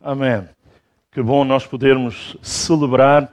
Amém. Que bom nós podermos celebrar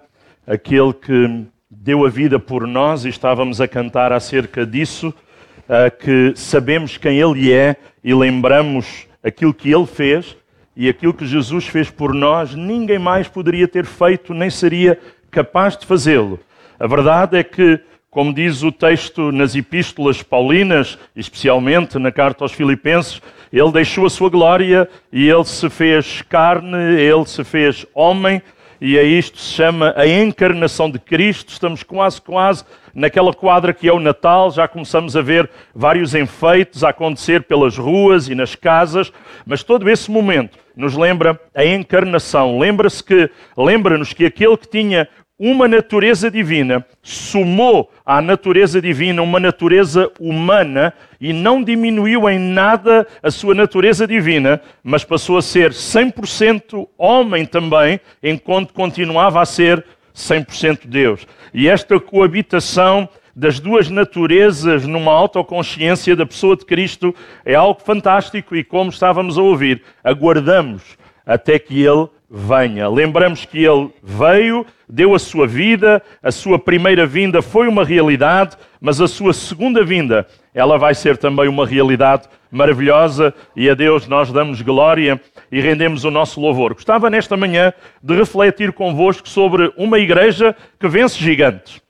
aquele que deu a vida por nós e estávamos a cantar acerca disso, uh, que sabemos quem Ele é e lembramos aquilo que Ele fez e aquilo que Jesus fez por nós, ninguém mais poderia ter feito nem seria capaz de fazê-lo. A verdade é que como diz o texto nas epístolas paulinas, especialmente na carta aos Filipenses, ele deixou a sua glória e ele se fez carne, ele se fez homem, e a isto se chama a encarnação de Cristo. Estamos quase, quase naquela quadra que é o Natal, já começamos a ver vários enfeites a acontecer pelas ruas e nas casas, mas todo esse momento nos lembra a encarnação. Lembra-se que, lembra-nos que aquele que tinha uma natureza divina, sumou à natureza divina uma natureza humana e não diminuiu em nada a sua natureza divina, mas passou a ser 100% homem também, enquanto continuava a ser 100% Deus. E esta coabitação das duas naturezas numa autoconsciência da pessoa de Cristo é algo fantástico e, como estávamos a ouvir, aguardamos até que Ele venha. Lembramos que ele veio, deu a sua vida, a sua primeira vinda foi uma realidade, mas a sua segunda vinda, ela vai ser também uma realidade maravilhosa e a Deus nós damos glória e rendemos o nosso louvor. Gostava nesta manhã de refletir convosco sobre uma igreja que vence gigantes.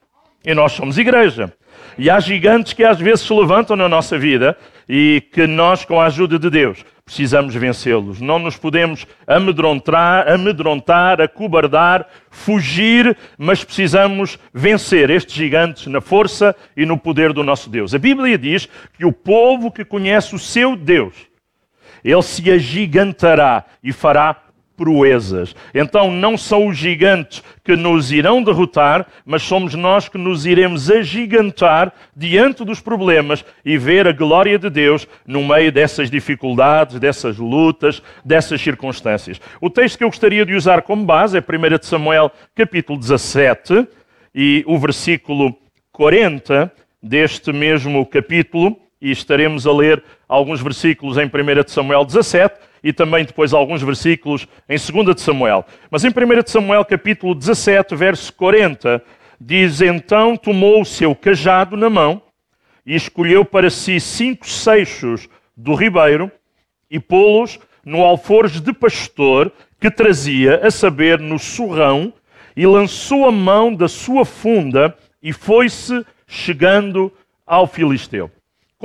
E nós somos igreja. E há gigantes que às vezes se levantam na nossa vida e que nós, com a ajuda de Deus, precisamos vencê-los. Não nos podemos amedrontar, amedrontar, acobardar, fugir, mas precisamos vencer estes gigantes na força e no poder do nosso Deus. A Bíblia diz que o povo que conhece o seu Deus, ele se agigantará e fará proezas. Então não são os gigantes que nos irão derrotar, mas somos nós que nos iremos agigantar diante dos problemas e ver a glória de Deus no meio dessas dificuldades, dessas lutas, dessas circunstâncias. O texto que eu gostaria de usar como base é 1 Samuel capítulo 17 e o versículo 40 deste mesmo capítulo e estaremos a ler alguns versículos em 1 Samuel 17 e também depois alguns versículos em 2 Samuel. Mas em 1 Samuel capítulo 17, verso 40, diz: Então tomou o seu cajado na mão e escolheu para si cinco seixos do ribeiro e pô-los no alforje de pastor que trazia, a saber, no surrão, e lançou a mão da sua funda e foi-se chegando ao filisteu.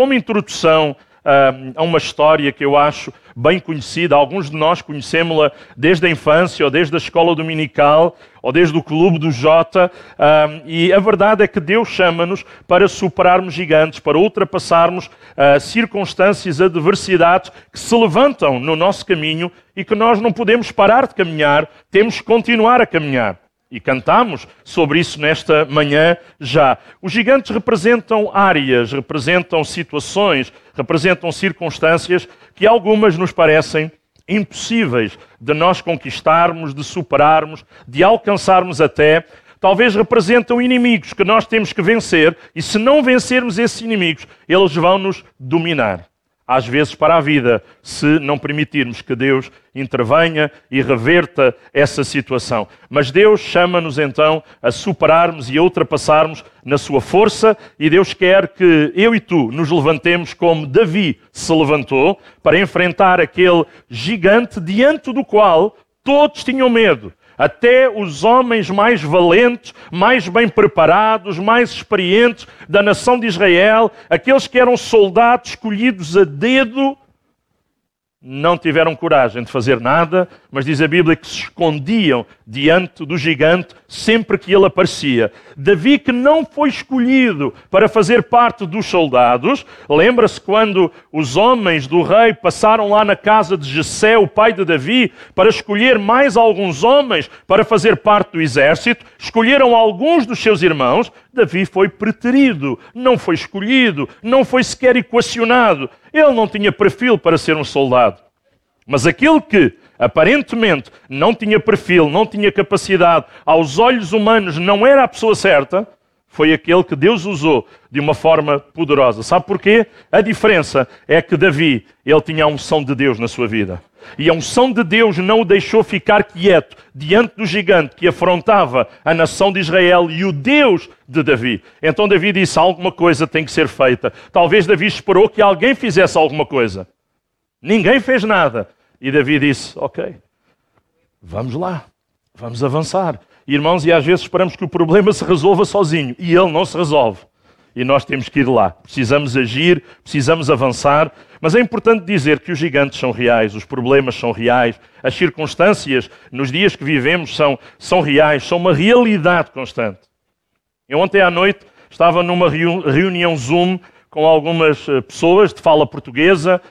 Como introdução uh, a uma história que eu acho bem conhecida, alguns de nós conhecemos-la desde a infância, ou desde a escola dominical, ou desde o clube do Jota, uh, e a verdade é que Deus chama-nos para superarmos gigantes, para ultrapassarmos uh, circunstâncias, adversidades que se levantam no nosso caminho e que nós não podemos parar de caminhar, temos que continuar a caminhar. E cantamos sobre isso nesta manhã já. Os gigantes representam áreas, representam situações, representam circunstâncias que algumas nos parecem impossíveis de nós conquistarmos, de superarmos, de alcançarmos até. Talvez representam inimigos que nós temos que vencer, e se não vencermos esses inimigos, eles vão nos dominar às vezes para a vida, se não permitirmos que Deus intervenha e reverta essa situação. Mas Deus chama-nos então a superarmos e a ultrapassarmos na sua força, e Deus quer que eu e tu nos levantemos como Davi se levantou para enfrentar aquele gigante diante do qual todos tinham medo. Até os homens mais valentes, mais bem preparados, mais experientes da nação de Israel, aqueles que eram soldados escolhidos a dedo, não tiveram coragem de fazer nada, mas diz a Bíblia que se escondiam diante do gigante sempre que ele aparecia. Davi, que não foi escolhido para fazer parte dos soldados, lembra-se quando os homens do rei passaram lá na casa de Jessé, o pai de Davi, para escolher mais alguns homens para fazer parte do exército, escolheram alguns dos seus irmãos. Davi foi preterido, não foi escolhido, não foi sequer equacionado. Ele não tinha perfil para ser um soldado. Mas aquele que aparentemente não tinha perfil, não tinha capacidade, aos olhos humanos não era a pessoa certa, foi aquele que Deus usou de uma forma poderosa. Sabe porquê? A diferença é que Davi, ele tinha a unção de Deus na sua vida. E a unção de Deus não o deixou ficar quieto diante do gigante que afrontava a nação de Israel e o Deus de Davi. Então Davi disse: alguma coisa tem que ser feita. Talvez Davi esperou que alguém fizesse alguma coisa. Ninguém fez nada. E Davi disse: Ok, vamos lá, vamos avançar. Irmãos, e às vezes esperamos que o problema se resolva sozinho e ele não se resolve. E nós temos que ir lá. Precisamos agir, precisamos avançar. Mas é importante dizer que os gigantes são reais, os problemas são reais, as circunstâncias nos dias que vivemos são, são reais, são uma realidade constante. Eu ontem à noite estava numa reunião Zoom com algumas eh, pessoas de fala portuguesa,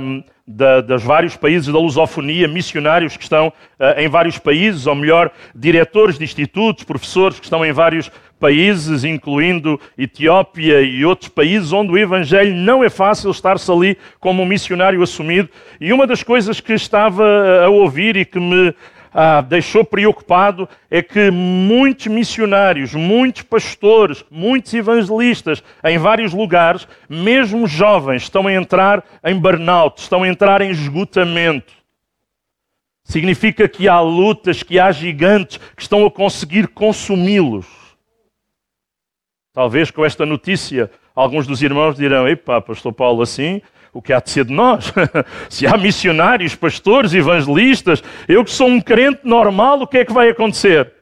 um, da, dos vários países da lusofonia, missionários que estão uh, em vários países, ou melhor, diretores de institutos, professores que estão em vários países, incluindo Etiópia e outros países, onde o Evangelho não é fácil estar-se ali como um missionário assumido. E uma das coisas que estava a ouvir e que me ah, deixou preocupado é que muitos missionários, muitos pastores, muitos evangelistas em vários lugares, mesmo jovens, estão a entrar em burnout, estão a entrar em esgotamento. Significa que há lutas, que há gigantes que estão a conseguir consumi-los. Talvez com esta notícia, alguns dos irmãos dirão: Epá, Pastor Paulo, assim o que há de ser de nós? Se há missionários, pastores, evangelistas, eu que sou um crente normal, o que é que vai acontecer?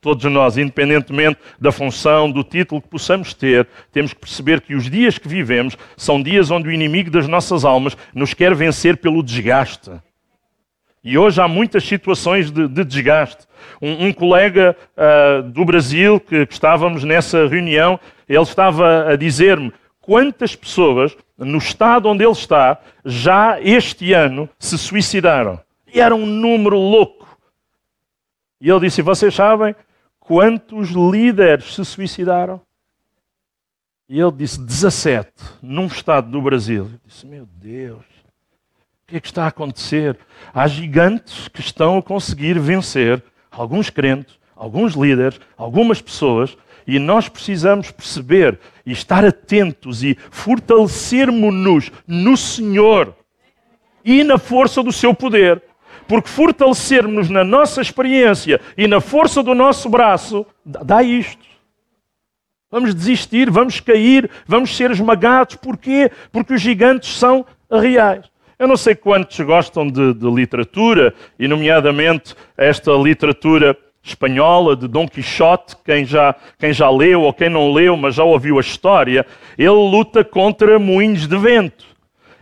Todos nós, independentemente da função, do título que possamos ter, temos que perceber que os dias que vivemos são dias onde o inimigo das nossas almas nos quer vencer pelo desgaste. E hoje há muitas situações de, de desgaste. Um, um colega uh, do Brasil, que, que estávamos nessa reunião, ele estava a dizer-me quantas pessoas, no estado onde ele está, já este ano se suicidaram. E era um número louco. E ele disse: Vocês sabem quantos líderes se suicidaram? E ele disse: 17, num estado do Brasil. Eu disse: Meu Deus, o que é que está a acontecer? Há gigantes que estão a conseguir vencer alguns crentes, alguns líderes, algumas pessoas e nós precisamos perceber e estar atentos e fortalecermos-nos no Senhor e na força do seu poder. Porque fortalecermos na nossa experiência e na força do nosso braço dá isto. Vamos desistir, vamos cair, vamos ser esmagados. Porquê? Porque os gigantes são reais. Eu não sei quantos gostam de, de literatura, e nomeadamente esta literatura espanhola de Dom Quixote, quem já, quem já leu ou quem não leu, mas já ouviu a história, ele luta contra moinhos de vento.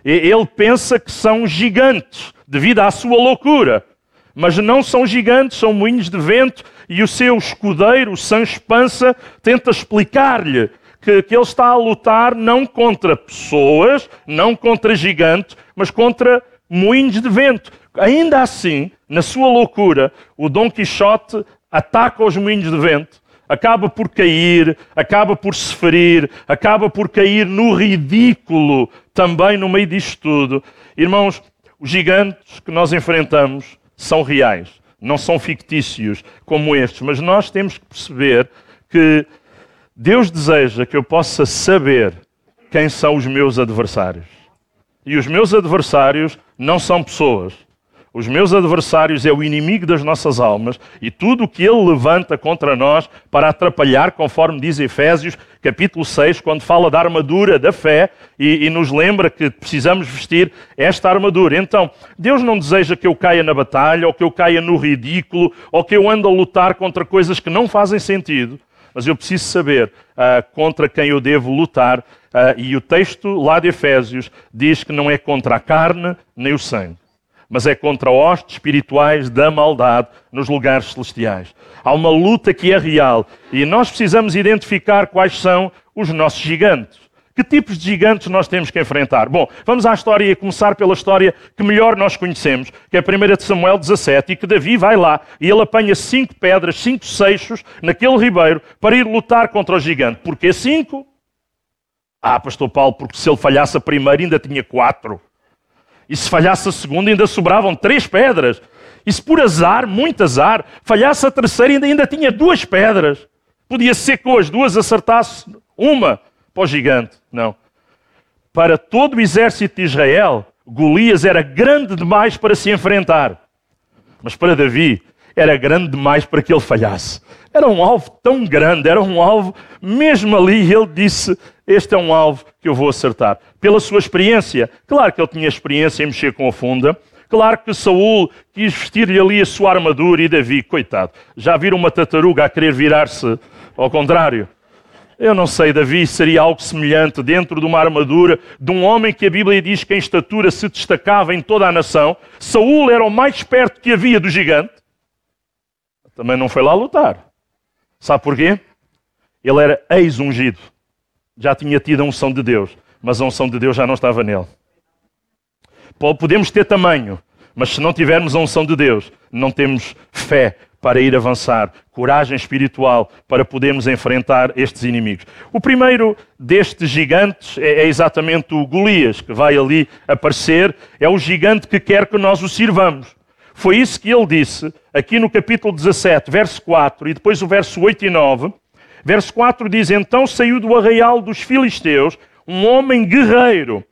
Ele pensa que são gigantes, devido à sua loucura. Mas não são gigantes, são moinhos de vento, e o seu escudeiro, o Sancho Pança, tenta explicar-lhe que, que ele está a lutar não contra pessoas, não contra gigantes, mas contra moinhos de vento. Ainda assim, na sua loucura, o Dom Quixote ataca os moinhos de vento, acaba por cair, acaba por se ferir, acaba por cair no ridículo também no meio disto tudo. Irmãos, os gigantes que nós enfrentamos são reais, não são fictícios como estes, mas nós temos que perceber que Deus deseja que eu possa saber quem são os meus adversários. E os meus adversários não são pessoas, os meus adversários é o inimigo das nossas almas e tudo o que ele levanta contra nós para atrapalhar, conforme diz Efésios, capítulo 6, quando fala da armadura da fé e, e nos lembra que precisamos vestir esta armadura. Então, Deus não deseja que eu caia na batalha, ou que eu caia no ridículo, ou que eu ande a lutar contra coisas que não fazem sentido, mas eu preciso saber uh, contra quem eu devo lutar. Uh, e o texto lá de Efésios diz que não é contra a carne nem o sangue mas é contra hostes espirituais da maldade nos lugares celestiais. Há uma luta que é real e nós precisamos identificar quais são os nossos gigantes. Que tipos de gigantes nós temos que enfrentar? Bom, vamos à história e começar pela história que melhor nós conhecemos, que é a 1 de Samuel 17, e que Davi vai lá e ele apanha cinco pedras, cinco seixos naquele ribeiro para ir lutar contra o gigante. Porquê cinco? Ah, pastor Paulo, porque se ele falhasse a primeira ainda tinha quatro. E se falhasse a segunda, ainda sobravam três pedras. E se por azar, muito azar, falhasse a terceira, ainda, ainda tinha duas pedras. Podia ser que as duas acertasse uma para o gigante. Não. Para todo o exército de Israel, Golias era grande demais para se enfrentar. Mas para Davi, era grande demais para que ele falhasse. Era um alvo tão grande, era um alvo, mesmo ali ele disse: Este é um alvo que eu vou acertar. Pela sua experiência, claro que ele tinha experiência em mexer com a funda, Claro que Saul quis vestir-lhe ali a sua armadura e Davi, coitado, já viram uma tartaruga a querer virar-se ao contrário? Eu não sei, Davi seria algo semelhante dentro de uma armadura de um homem que a Bíblia diz que em estatura se destacava em toda a nação. Saul era o mais perto que havia do gigante. Também não foi lá lutar. Sabe porquê? Ele era ex-ungido. Já tinha tido a unção de Deus, mas a unção de Deus já não estava nele. Podemos ter tamanho, mas se não tivermos a unção de Deus, não temos fé para ir avançar, coragem espiritual para podermos enfrentar estes inimigos. O primeiro destes gigantes é, é exatamente o Golias, que vai ali aparecer, é o gigante que quer que nós o sirvamos. Foi isso que ele disse aqui no capítulo 17, verso 4, e depois o verso 8 e 9. Verso 4 diz: Então saiu do arraial dos filisteus um homem guerreiro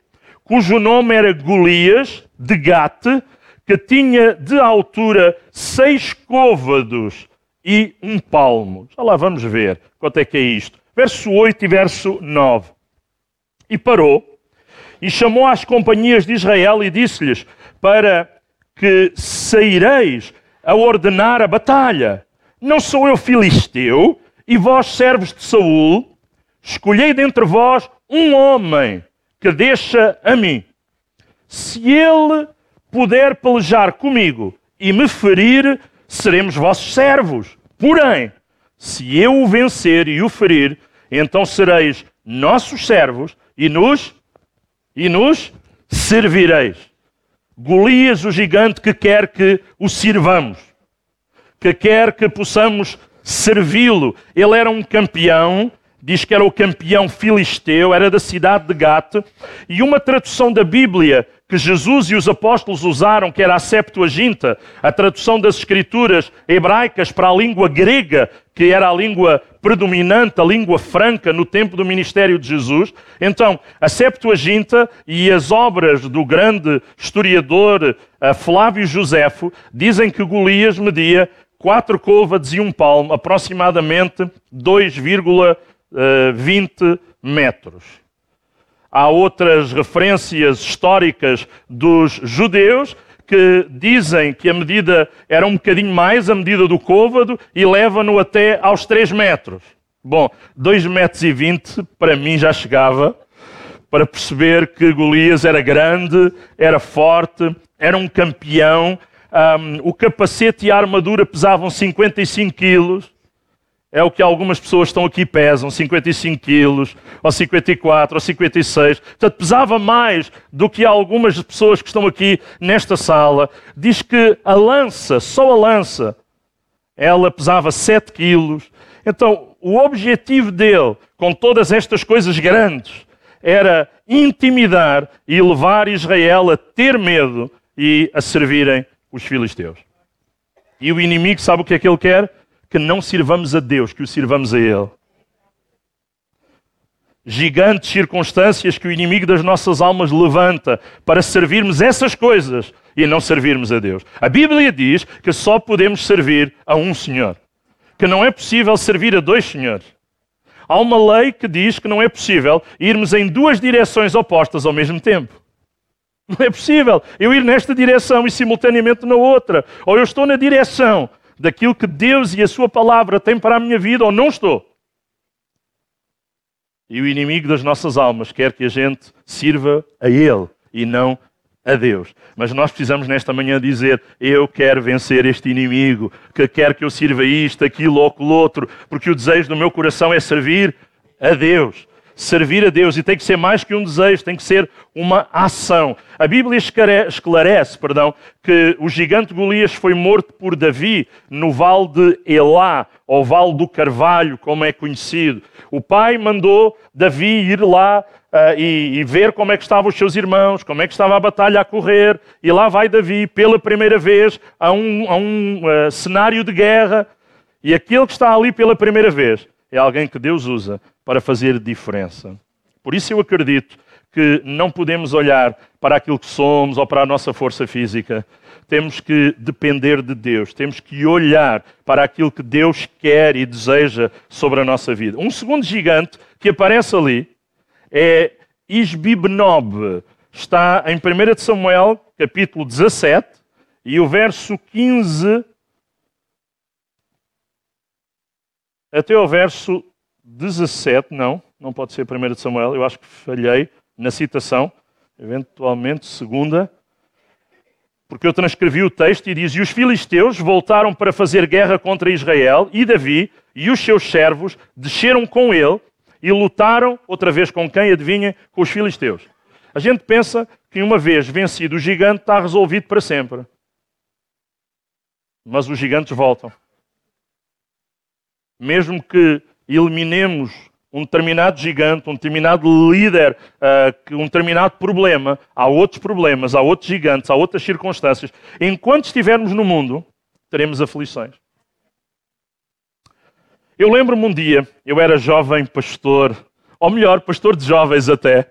cujo nome era Golias de Gate, que tinha de altura seis côvados e um palmo. Já lá vamos ver quanto é que é isto. Verso 8 e verso 9. E parou e chamou às companhias de Israel e disse-lhes: Para que saireis a ordenar a batalha. Não sou eu filisteu e vós servos de Saul? Escolhei dentre vós um homem que deixa a mim. Se ele puder pelejar comigo e me ferir, seremos vossos servos. Porém, se eu o vencer e o ferir, então sereis nossos servos e nos e nos servireis. Golias, o gigante que quer que o sirvamos, que quer que possamos servi-lo. Ele era um campeão diz que era o campeão filisteu, era da cidade de Gate, e uma tradução da Bíblia que Jesus e os apóstolos usaram, que era a Septuaginta, a tradução das escrituras hebraicas para a língua grega, que era a língua predominante, a língua franca no tempo do ministério de Jesus. Então, a Septuaginta e as obras do grande historiador eh, Flávio Josefo dizem que Golias media quatro côvados e um palmo, aproximadamente 2,5 20 eh, metros. Há outras referências históricas dos judeus que dizem que a medida era um bocadinho mais, a medida do côvado, e leva-no até aos 3 metros. Bom, 2 metros e 20 para mim já chegava para perceber que Golias era grande, era forte, era um campeão. Um, o capacete e a armadura pesavam 55 quilos é o que algumas pessoas estão aqui pesam, 55 quilos, ou 54, ou 56. Portanto, pesava mais do que algumas pessoas que estão aqui nesta sala. Diz que a lança, só a lança, ela pesava 7 quilos. Então, o objetivo dele, com todas estas coisas grandes, era intimidar e levar Israel a ter medo e a servirem os filisteus. E o inimigo sabe o que é que ele quer? que não sirvamos a Deus, que o sirvamos a Ele. Gigantes circunstâncias que o inimigo das nossas almas levanta para servirmos essas coisas e não servirmos a Deus. A Bíblia diz que só podemos servir a um Senhor, que não é possível servir a dois senhores. Há uma lei que diz que não é possível irmos em duas direções opostas ao mesmo tempo. Não é possível eu ir nesta direção e simultaneamente na outra. Ou eu estou na direção daquilo que Deus e a Sua palavra têm para a minha vida ou não estou. E o inimigo das nossas almas quer que a gente sirva a Ele e não a Deus. Mas nós precisamos nesta manhã dizer: Eu quero vencer este inimigo, que quer que eu sirva isto, aquilo ou aquilo outro, porque o desejo do meu coração é servir a Deus servir a Deus e tem que ser mais que um desejo, tem que ser uma ação. A Bíblia esclarece, perdão, que o gigante Golias foi morto por Davi no vale de Elá, ou vale do Carvalho, como é conhecido. O pai mandou Davi ir lá uh, e, e, ver como é que estavam os seus irmãos, como é que estava a batalha a correr, e lá vai Davi pela primeira vez a um, a um uh, cenário de guerra, e aquele que está ali pela primeira vez é alguém que Deus usa para fazer diferença. Por isso eu acredito que não podemos olhar para aquilo que somos ou para a nossa força física. Temos que depender de Deus, temos que olhar para aquilo que Deus quer e deseja sobre a nossa vida. Um segundo gigante que aparece ali é Isbibnob. Está em 1 Samuel, capítulo 17, e o verso 15 até o verso 17, não, não pode ser 1 Samuel, eu acho que falhei na citação, eventualmente segunda, porque eu transcrevi o texto e diz: E os filisteus voltaram para fazer guerra contra Israel, e Davi e os seus servos desceram com ele e lutaram outra vez com quem? Adivinhem? Com os filisteus. A gente pensa que uma vez vencido o gigante está resolvido para sempre. Mas os gigantes voltam mesmo que eliminemos um determinado gigante, um determinado líder, uh, um determinado problema, há outros problemas, há outros gigantes, há outras circunstâncias. Enquanto estivermos no mundo, teremos aflições. Eu lembro-me um dia, eu era jovem pastor, ou melhor, pastor de jovens até,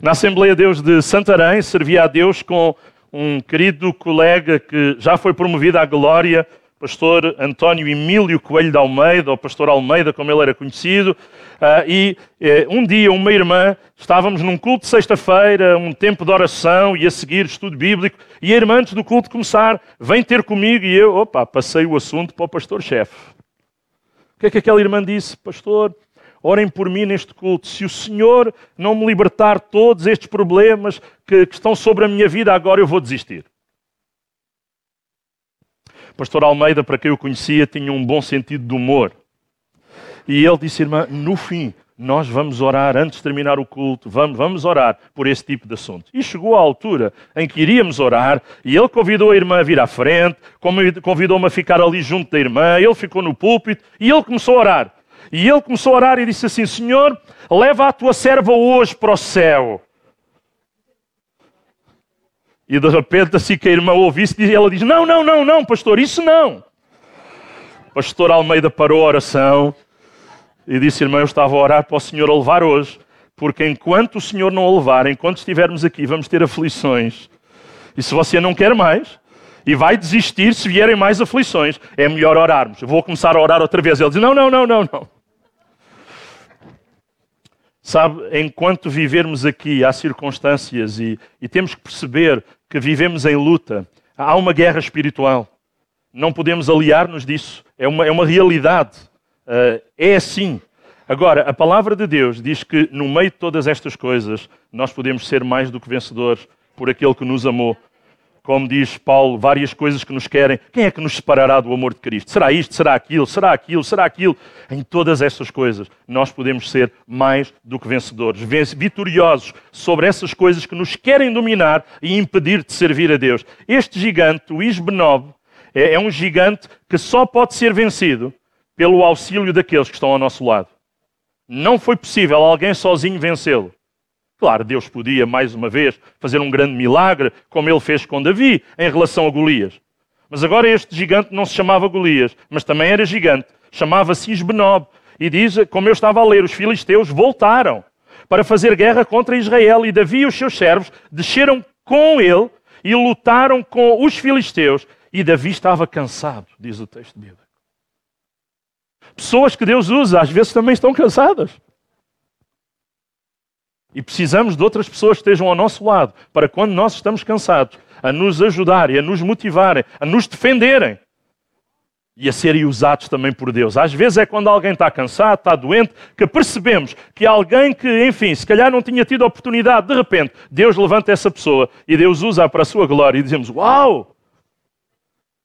na Assembleia de Deus de Santarém, servia a Deus com um querido colega que já foi promovido à glória, pastor António Emílio Coelho de Almeida, ou pastor Almeida, como ele era conhecido, uh, e uh, um dia uma irmã, estávamos num culto de sexta-feira, um tempo de oração e a seguir estudo bíblico, e a irmã, antes do culto começar, vem ter comigo e eu, opa, passei o assunto para o pastor-chefe. O que é que aquela irmã disse? Pastor, orem por mim neste culto. Se o Senhor não me libertar todos estes problemas que, que estão sobre a minha vida, agora eu vou desistir pastor Almeida, para quem eu conhecia, tinha um bom sentido de humor. E ele disse, irmã, no fim, nós vamos orar antes de terminar o culto, vamos, vamos orar por esse tipo de assunto. E chegou a altura em que iríamos orar, e ele convidou a irmã a vir à frente, convidou-me a ficar ali junto da irmã, ele ficou no púlpito e ele começou a orar. E ele começou a orar e disse assim: Senhor, leva a tua serva hoje para o céu. E de repente, assim que a irmã ouve isso, ela diz: Não, não, não, não, pastor, isso não. Pastor Almeida parou a oração e disse: Irmã, eu estava a orar para o Senhor a levar hoje, porque enquanto o Senhor não a levar, enquanto estivermos aqui, vamos ter aflições. E se você não quer mais, e vai desistir se vierem mais aflições, é melhor orarmos. Eu vou começar a orar outra vez. Ele diz: Não, não, não, não, não. Sabe, enquanto vivermos aqui, há circunstâncias e, e temos que perceber que vivemos em luta. Há uma guerra espiritual. Não podemos aliar-nos disso. É uma, é uma realidade. Uh, é assim. Agora, a palavra de Deus diz que no meio de todas estas coisas, nós podemos ser mais do que vencedores por aquele que nos amou como diz Paulo, várias coisas que nos querem. Quem é que nos separará do amor de Cristo? Será isto, será aquilo, será aquilo, será aquilo? Em todas estas coisas, nós podemos ser mais do que vencedores, vitoriosos sobre essas coisas que nos querem dominar e impedir de servir a Deus. Este gigante, o Isbenob, é, é um gigante que só pode ser vencido pelo auxílio daqueles que estão ao nosso lado. Não foi possível alguém sozinho vencê-lo. Claro, Deus podia, mais uma vez, fazer um grande milagre, como ele fez com Davi, em relação a Golias. Mas agora este gigante não se chamava Golias, mas também era gigante. Chamava-se Isbenob. E diz, como eu estava a ler, os filisteus voltaram para fazer guerra contra Israel. E Davi e os seus servos desceram com ele e lutaram com os filisteus. E Davi estava cansado, diz o texto bíblico. Pessoas que Deus usa, às vezes também estão cansadas. E precisamos de outras pessoas que estejam ao nosso lado, para quando nós estamos cansados, a nos ajudarem, a nos motivarem, a nos defenderem e a serem usados também por Deus. Às vezes é quando alguém está cansado, está doente, que percebemos que alguém que, enfim, se calhar não tinha tido oportunidade, de repente, Deus levanta essa pessoa e Deus usa para a sua glória e dizemos: Uau!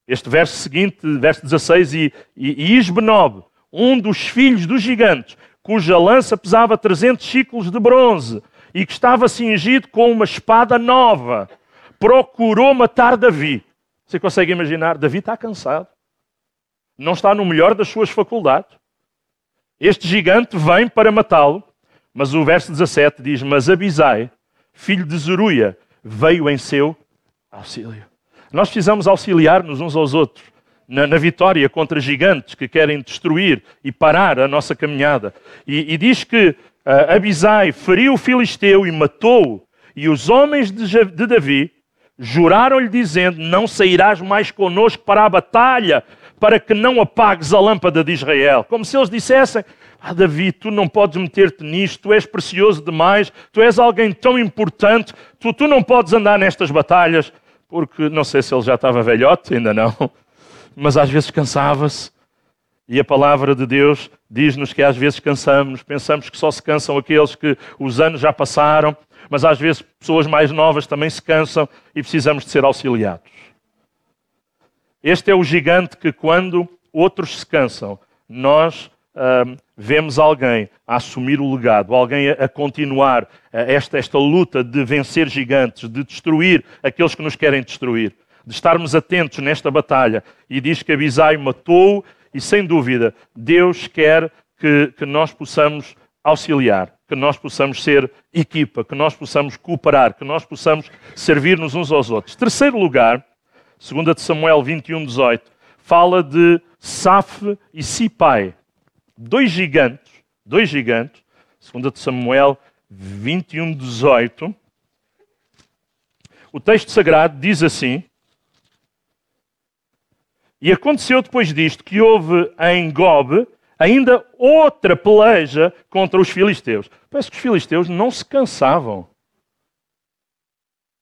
Este verso seguinte, verso 16, e, e, e Isbenob, um dos filhos dos gigantes, cuja lança pesava 300 ciclos de bronze e que estava cingido com uma espada nova, procurou matar Davi. Você consegue imaginar? Davi está cansado. Não está no melhor das suas faculdades. Este gigante vem para matá-lo, mas o verso 17 diz: Mas Abisai, filho de Zeruia, veio em seu auxílio. Nós precisamos auxiliar-nos uns aos outros na, na, vitória contra gigantes que querem destruir e parar a nossa caminhada. E, e diz que uh, Abisai feriu o filisteu e matou-o, e os homens de, de Davi juraram-lhe, dizendo: Não sairás mais conosco para a batalha, para que não apagues a lâmpada de Israel. Como se eles dissessem: Ah, Davi, tu não podes meter-te nisto, tu és precioso demais, tu és alguém tão importante, tu, tu não podes andar nestas batalhas, porque não sei se ele já estava velhote, ainda não, mas às vezes cansava-se. E a palavra de Deus diz-nos que às vezes cansamos, pensamos que só se cansam aqueles que os anos já passaram mas às vezes pessoas mais novas também se cansam e precisamos de ser auxiliados. Este é o gigante que, quando outros se cansam, nós hum, vemos alguém a assumir o legado, alguém a, continuar a esta, esta luta de vencer gigantes, de destruir aqueles que nos querem destruir, de estarmos atentos nesta batalha. E diz que Abisai matou, e sem dúvida, Deus quer que, que nós possamos auxiliar, que nós possamos ser equipa, que nós possamos cooperar, que nós possamos servir-nos uns aos outros. Terceiro lugar, 2 de Samuel 21, 18, fala de Saf e Sipai, dois gigantes, dois gigantes, 2 de Samuel 21, 18. O texto sagrado diz assim: E aconteceu depois disto que houve em Gob ainda outra peleja contra os filisteus. Parece que os filisteus não se cansavam.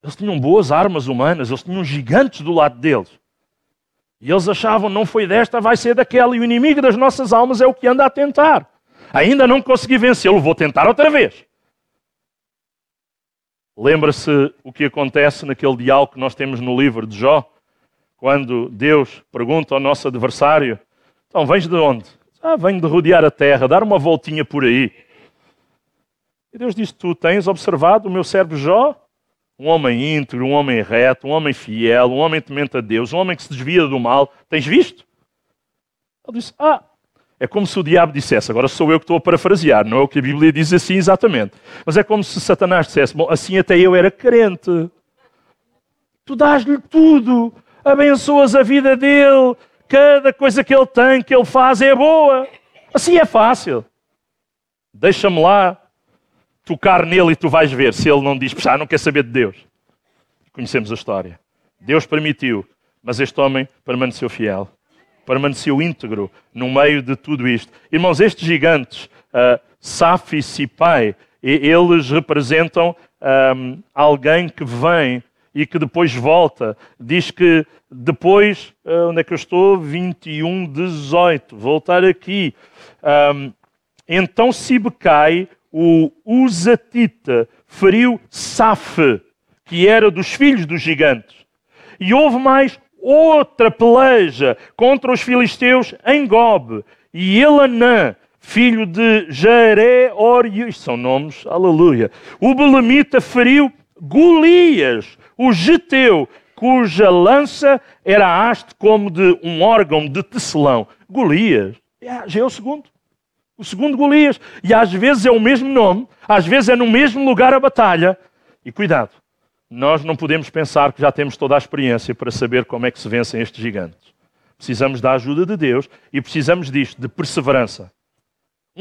Eles tinham boas armas humanas, eles tinham gigantes do lado deles. E eles achavam, não foi desta, vai ser daquela, e o inimigo das nossas almas é o que anda a tentar. Ainda não consegui vencê-lo, vou tentar outra vez. Lembra-se o que acontece naquele diálogo que nós temos no livro de Jó, quando Deus pergunta ao nosso adversário: Então, vens de onde? Ah, venho de rodear a terra, dar uma voltinha por aí. E Deus diz: Tu tens observado o meu servo Jó? Um homem íntegro, um homem reto, um homem fiel, um homem temente a Deus, um homem que se desvia do mal. Tens visto? Ele disse: Ah, é como se o diabo dissesse, agora sou eu que estou a parafrasear, não é o que a Bíblia diz assim exatamente. Mas é como se Satanás dissesse: Bom, assim até eu era crente. Tu dás-lhe tudo, abençoas a vida dele, Cada coisa que ele tem, que ele faz, é boa. Assim é fácil. Deixa-me lá tocar nele e tu vais ver se ele não diz, ah, não quer saber de Deus. Conhecemos a história. Deus permitiu, mas este homem permaneceu fiel, permaneceu íntegro no meio de tudo isto. Irmãos, estes gigantes, uh, Saf e Sipai, eles representam um, alguém que vem e que depois volta. Diz que depois, eh, onde é que eu estou? 21, 18. Voltar aqui. Um, então Sibecai, o Uzatita, feriu Saf, que era dos filhos dos gigantes. E houve mais outra peleja contra os filisteus em Gob. E Elanã, filho de Isto são nomes, aleluia. O Belemita feriu Golias, o geteu, cuja lança era haste como de um órgão de tecelão. Golias, já é o segundo. O segundo Golias. E às vezes é o mesmo nome, às vezes é no mesmo lugar a batalha. E cuidado, nós não podemos pensar que já temos toda a experiência para saber como é que se vencem estes gigantes. Precisamos da ajuda de Deus e precisamos disto, de perseverança.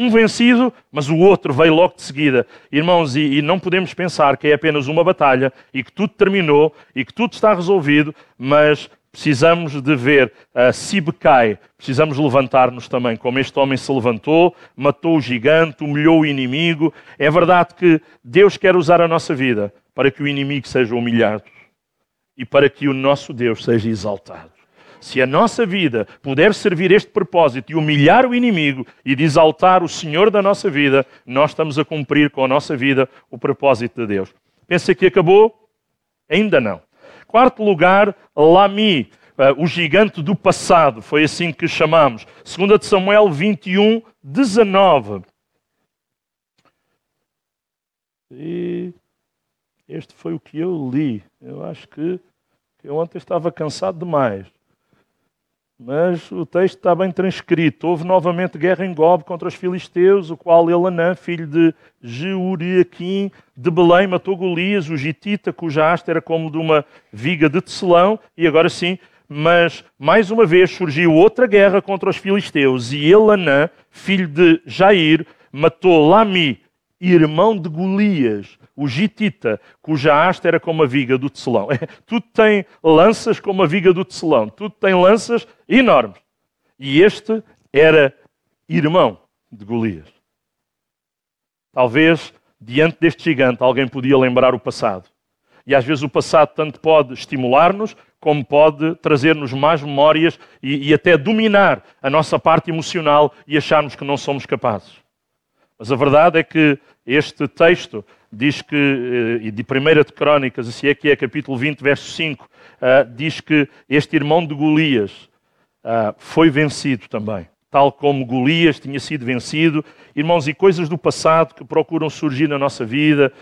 Um vencido, mas o outro veio logo de seguida. Irmãos, e, e, não podemos pensar que é apenas uma batalha e que tudo terminou e que tudo está resolvido, mas precisamos de ver a uh, precisamos levantar-nos também, como este homem se levantou, matou o gigante, humilhou o inimigo. É verdade que Deus quer usar a nossa vida para que o inimigo seja humilhado e para que o nosso Deus seja exaltado se a nossa vida puder servir este propósito e humilhar o inimigo e de exaltar o Senhor da nossa vida, nós estamos a cumprir com a nossa vida o propósito de Deus. Pensa que acabou? Ainda não. Quarto lugar, Lami, eh, o gigante do passado, foi assim que chamamos. 2 de Samuel 21, 19. E este foi o que eu li. Eu acho que eu ontem estava cansado demais. Mas o texto está bem transcrito. Houve novamente guerra em Gob contra os filisteus, o qual Elanã, filho de Jeuriaquim, de Belém, matou Golias, o gitita, cuja haste era como de uma viga de tecelão, e agora sim, mas mais uma vez surgiu outra guerra contra os filisteus e Elanã, filho de Jair, matou Lami, irmão de Golias, o Gitita, cuja haste era como a viga do tecelão. É, tudo tem lanças como a viga do tecelão, tudo tem lanças enormes. E este era irmão de Golias. Talvez, diante deste gigante, alguém podia lembrar o passado. E às vezes o passado tanto pode estimular-nos, como pode trazer-nos mais memórias e, e, até dominar a nossa parte emocional e acharmos que não somos capazes. Mas a verdade é que este texto diz que, eh, e de 1 de Crónicas, se é que é capítulo 20, verso 5, eh, diz que este irmão de Golias eh, foi vencido também. Tal como Golias tinha sido vencido. Irmãos, e coisas do passado que procuram surgir na nossa vida,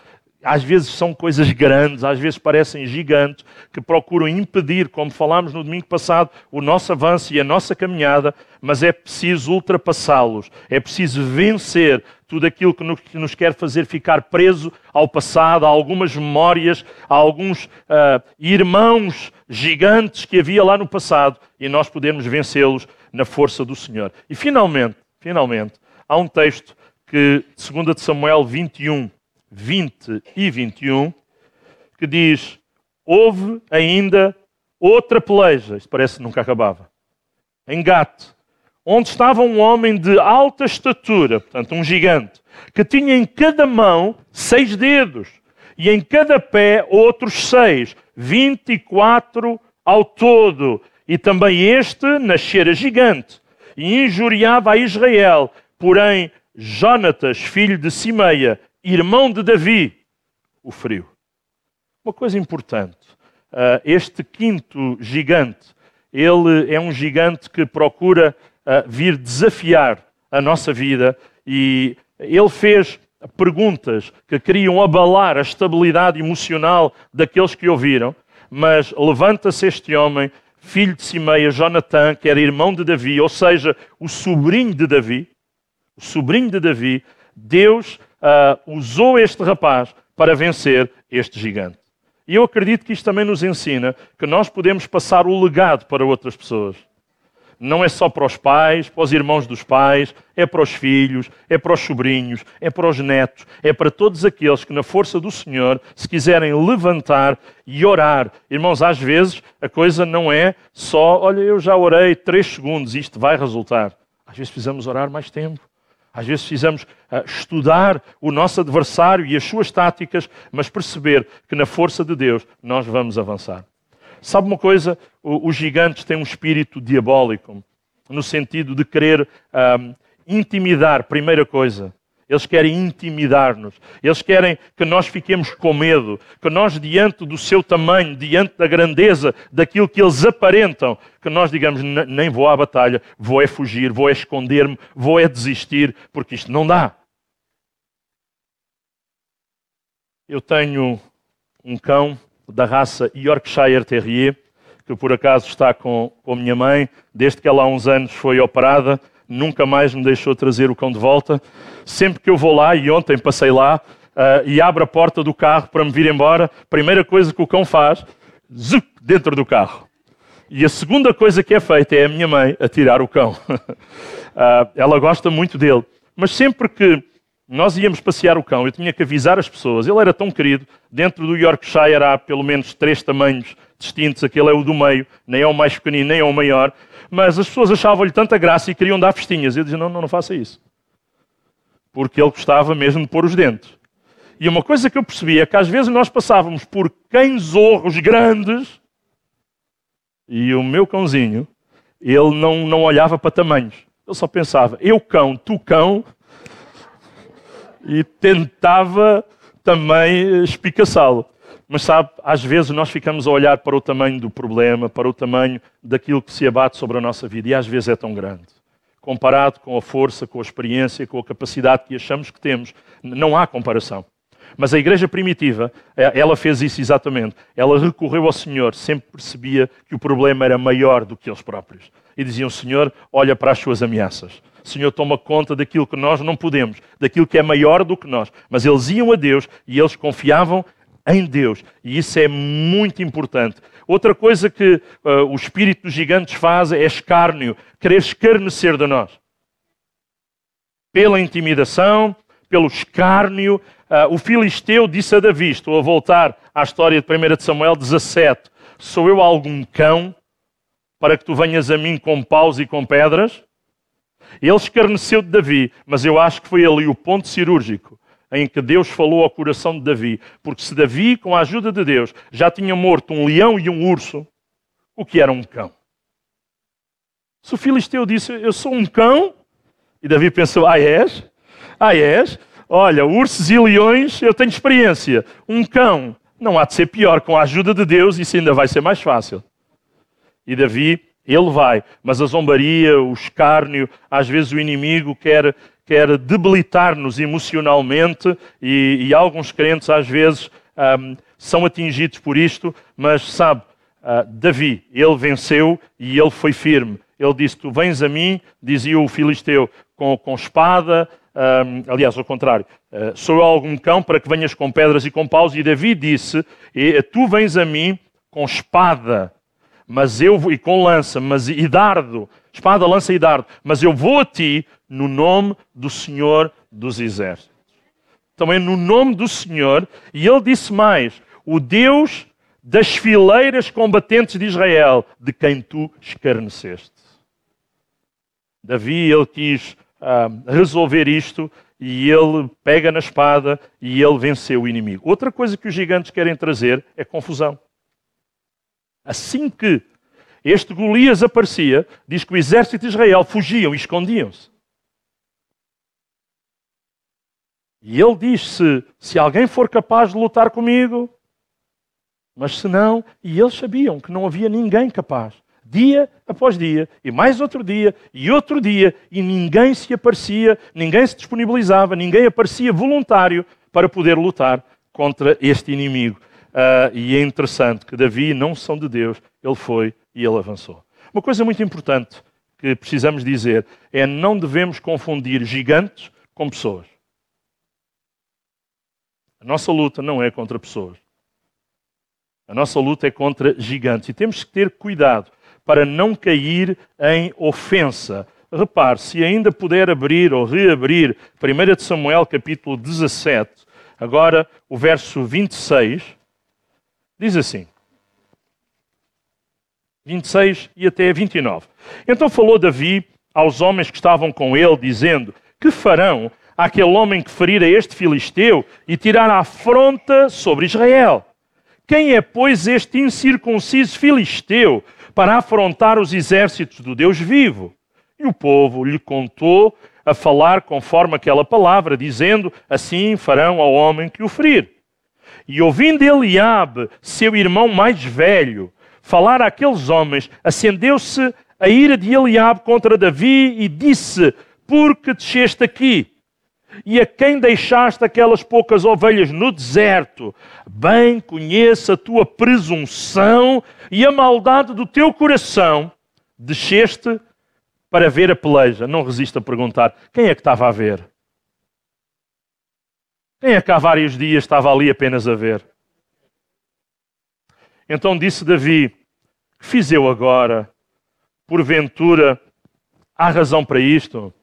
às vezes são coisas grandes, às vezes parecem gigantes, que procuram impedir, como falámos no domingo passado, o nosso avanço e a nossa caminhada, mas é preciso ultrapassá-los, é preciso vencer tudo aquilo que nos quer fazer ficar preso ao passado, a algumas memórias, a alguns uh, irmãos gigantes que havia lá no passado e nós podermos vencê-los na força do Senhor. E finalmente, finalmente, há um texto que, 2 Samuel 21, 20 e 21, que diz: Houve ainda outra peleja, isto parece que nunca acabava, em Gate, onde estava um homem de alta estatura, portanto, um gigante, que tinha em cada mão seis dedos e em cada pé outros seis, vinte e quatro ao todo. E também este nascera gigante e injuriava a Israel. Porém, Jonatas, filho de Simeia, irmão de Davi, o frio. Uma coisa importante: uh, este quinto gigante, ele é um gigante que procura uh, vir desafiar a nossa vida e ele fez perguntas que queriam abalar a estabilidade emocional daqueles que ouviram, mas levanta-se este homem, filho de Simeia, Jonatã, que era irmão de Davi, ou seja, o sobrinho de Davi, o sobrinho de Davi, Deus uh, usou este rapaz para vencer este gigante. E eu acredito que isto também nos ensina que nós podemos passar o legado para outras pessoas. Não é só para os pais, para os irmãos dos pais, é para os filhos, é para os sobrinhos, é para os netos, é para todos aqueles que, na força do Senhor, se quiserem levantar e orar. Irmãos, às vezes a coisa não é só, olha, eu já orei três segundos, isto vai resultar. Às vezes precisamos orar mais tempo. Às vezes precisamos uh, estudar o nosso adversário e as suas táticas, mas perceber que na força de Deus nós vamos avançar. Sabe uma coisa? Os gigantes têm um espírito diabólico, no sentido de querer uh, intimidar, primeira coisa, eles querem intimidar-nos. Eles querem que nós fiquemos com medo, que nós, diante do seu tamanho, diante da grandeza daquilo que eles aparentam, que nós digamos: nem vou à batalha, vou é fugir, vou é esconder-me, vou é desistir, porque isto não dá. Eu tenho um cão da raça Yorkshire Terrier, que por acaso está com, com a minha mãe, desde que ela há uns anos foi operada nunca mais me deixou trazer o cão de volta. Sempre que eu vou lá, e ontem passei lá, uh, e abro a porta do carro para me vir embora, primeira coisa que o cão faz, zup, dentro do carro. E a segunda coisa que é feita é a minha mãe a tirar o cão. uh, ela gosta muito dele. Mas sempre que nós íamos passear o cão, eu tinha que avisar as pessoas. Ele era tão querido. Dentro do Yorkshire há pelo menos três tamanhos distintos. Aquele é o do meio, nem é o mais pequenino, nem é o maior mas as pessoas achavam-lhe tanta graça e queriam dar festinhas. E eu dizia: não, não, não faça isso. Porque ele gostava mesmo de pôr os dentes. E uma coisa que eu percebi é que às vezes nós passávamos por cãezorros grandes e o meu cãozinho, ele não, não olhava para tamanhos. Ele só pensava, eu cão, tu cão, e tentava também espicaçá-lo. Mas sabe, às vezes nós ficamos a olhar para o tamanho do problema, para o tamanho daquilo que se abate sobre a nossa vida, e às vezes é tão grande. Comparado com a força, com a experiência, com a capacidade que achamos que temos, não há comparação. Mas a igreja primitiva, é, ela fez isso exatamente. Ela recorreu ao Senhor, sempre percebia que o problema era maior do que eles próprios. E diziam: Senhor, olha para as suas ameaças. Senhor, toma conta daquilo que nós não podemos, daquilo que é maior do que nós. Mas eles iam a Deus e eles confiavam em Deus. E isso é muito importante. Outra coisa que uh, o espírito dos gigantes faz é escárnio, querer escarnecer de nós. Pela intimidação, pelo escárnio. Uh, o filisteu disse a Davi, estou a voltar à história de 1 Samuel 17, sou eu algum cão para que tu venhas a mim com paus e com pedras? Ele escarneceu de Davi, mas eu acho que foi ali o ponto cirúrgico em que Deus falou ao coração de Davi. Porque se Davi, com a ajuda de Deus, já tinha morto um leão e um urso, o que era um cão? Se o filisteu disse, eu sou um cão, e Davi pensou, ah és? Ah és? Olha, ursos e leões, eu tenho experiência. Um cão, não há de ser pior. Com a ajuda de Deus, isso ainda vai ser mais fácil. E Davi, ele vai. Mas a zombaria, o escárnio, às vezes o inimigo quer quer debilitar-nos emocionalmente e, e, alguns crentes às vezes um, são atingidos por isto, mas sabe, uh, Davi, ele venceu e ele foi firme. Ele disse: Tu vens a mim, dizia o filisteu, com, com espada. Um, aliás, ao contrário, uh, sou algum cão para que venhas com pedras e com paus? E Davi disse: Tu vens a mim com espada, mas eu e com lança, mas e dardo, espada, lança e dardo, mas eu vou a ti no nome do Senhor dos Exércitos. Também no nome do Senhor, e ele disse mais: o Deus das fileiras combatentes de Israel, de quem tu escarneceste. Davi, ele quis ah, resolver isto e ele pega na espada e ele venceu o inimigo. Outra coisa que os gigantes querem trazer é confusão. Assim que este Golias aparecia, diz que o exército de Israel fugiam e escondiam-se. E ele diz: se, se alguém for capaz de lutar comigo, mas se não, e eles sabiam que não havia ninguém capaz. Dia após dia, e mais outro dia, e outro dia, e ninguém se aparecia, ninguém se disponibilizava, ninguém aparecia voluntário para poder lutar contra este inimigo. Uh, e é interessante que Davi, não são de Deus, ele foi e ele avançou. Uma coisa muito importante que precisamos dizer é não devemos confundir gigantes com pessoas. Nossa luta não é contra pessoas. A nossa luta é contra gigantes. E temos que ter cuidado para não cair em ofensa. Repare, se ainda puder abrir ou reabrir 1 Samuel capítulo 17, agora o verso 26, diz assim. 26 e até 29. Então falou Davi aos homens que estavam com ele, dizendo: Que farão àquele homem que ferir a este filisteu e tirar a afronta sobre Israel. Quem é, pois, este incircunciso filisteu para afrontar os exércitos do Deus vivo? E o povo lhe contou a falar conforme aquela palavra, dizendo: Assim farão ao homem que o ferir. E ouvindo Eliabe, seu irmão mais velho, falar àqueles homens, acendeu-se a ira de Eliabe contra Davi e disse: Por que desceste aqui? E a quem deixaste aquelas poucas ovelhas no deserto, bem conheça a tua presunção e a maldade do teu coração, desceste para ver a peleja. Não resista a perguntar: quem é que estava a ver? Quem é que há vários dias estava ali apenas a ver? Então disse Davi: fiz eu agora? Porventura, há razão para isto?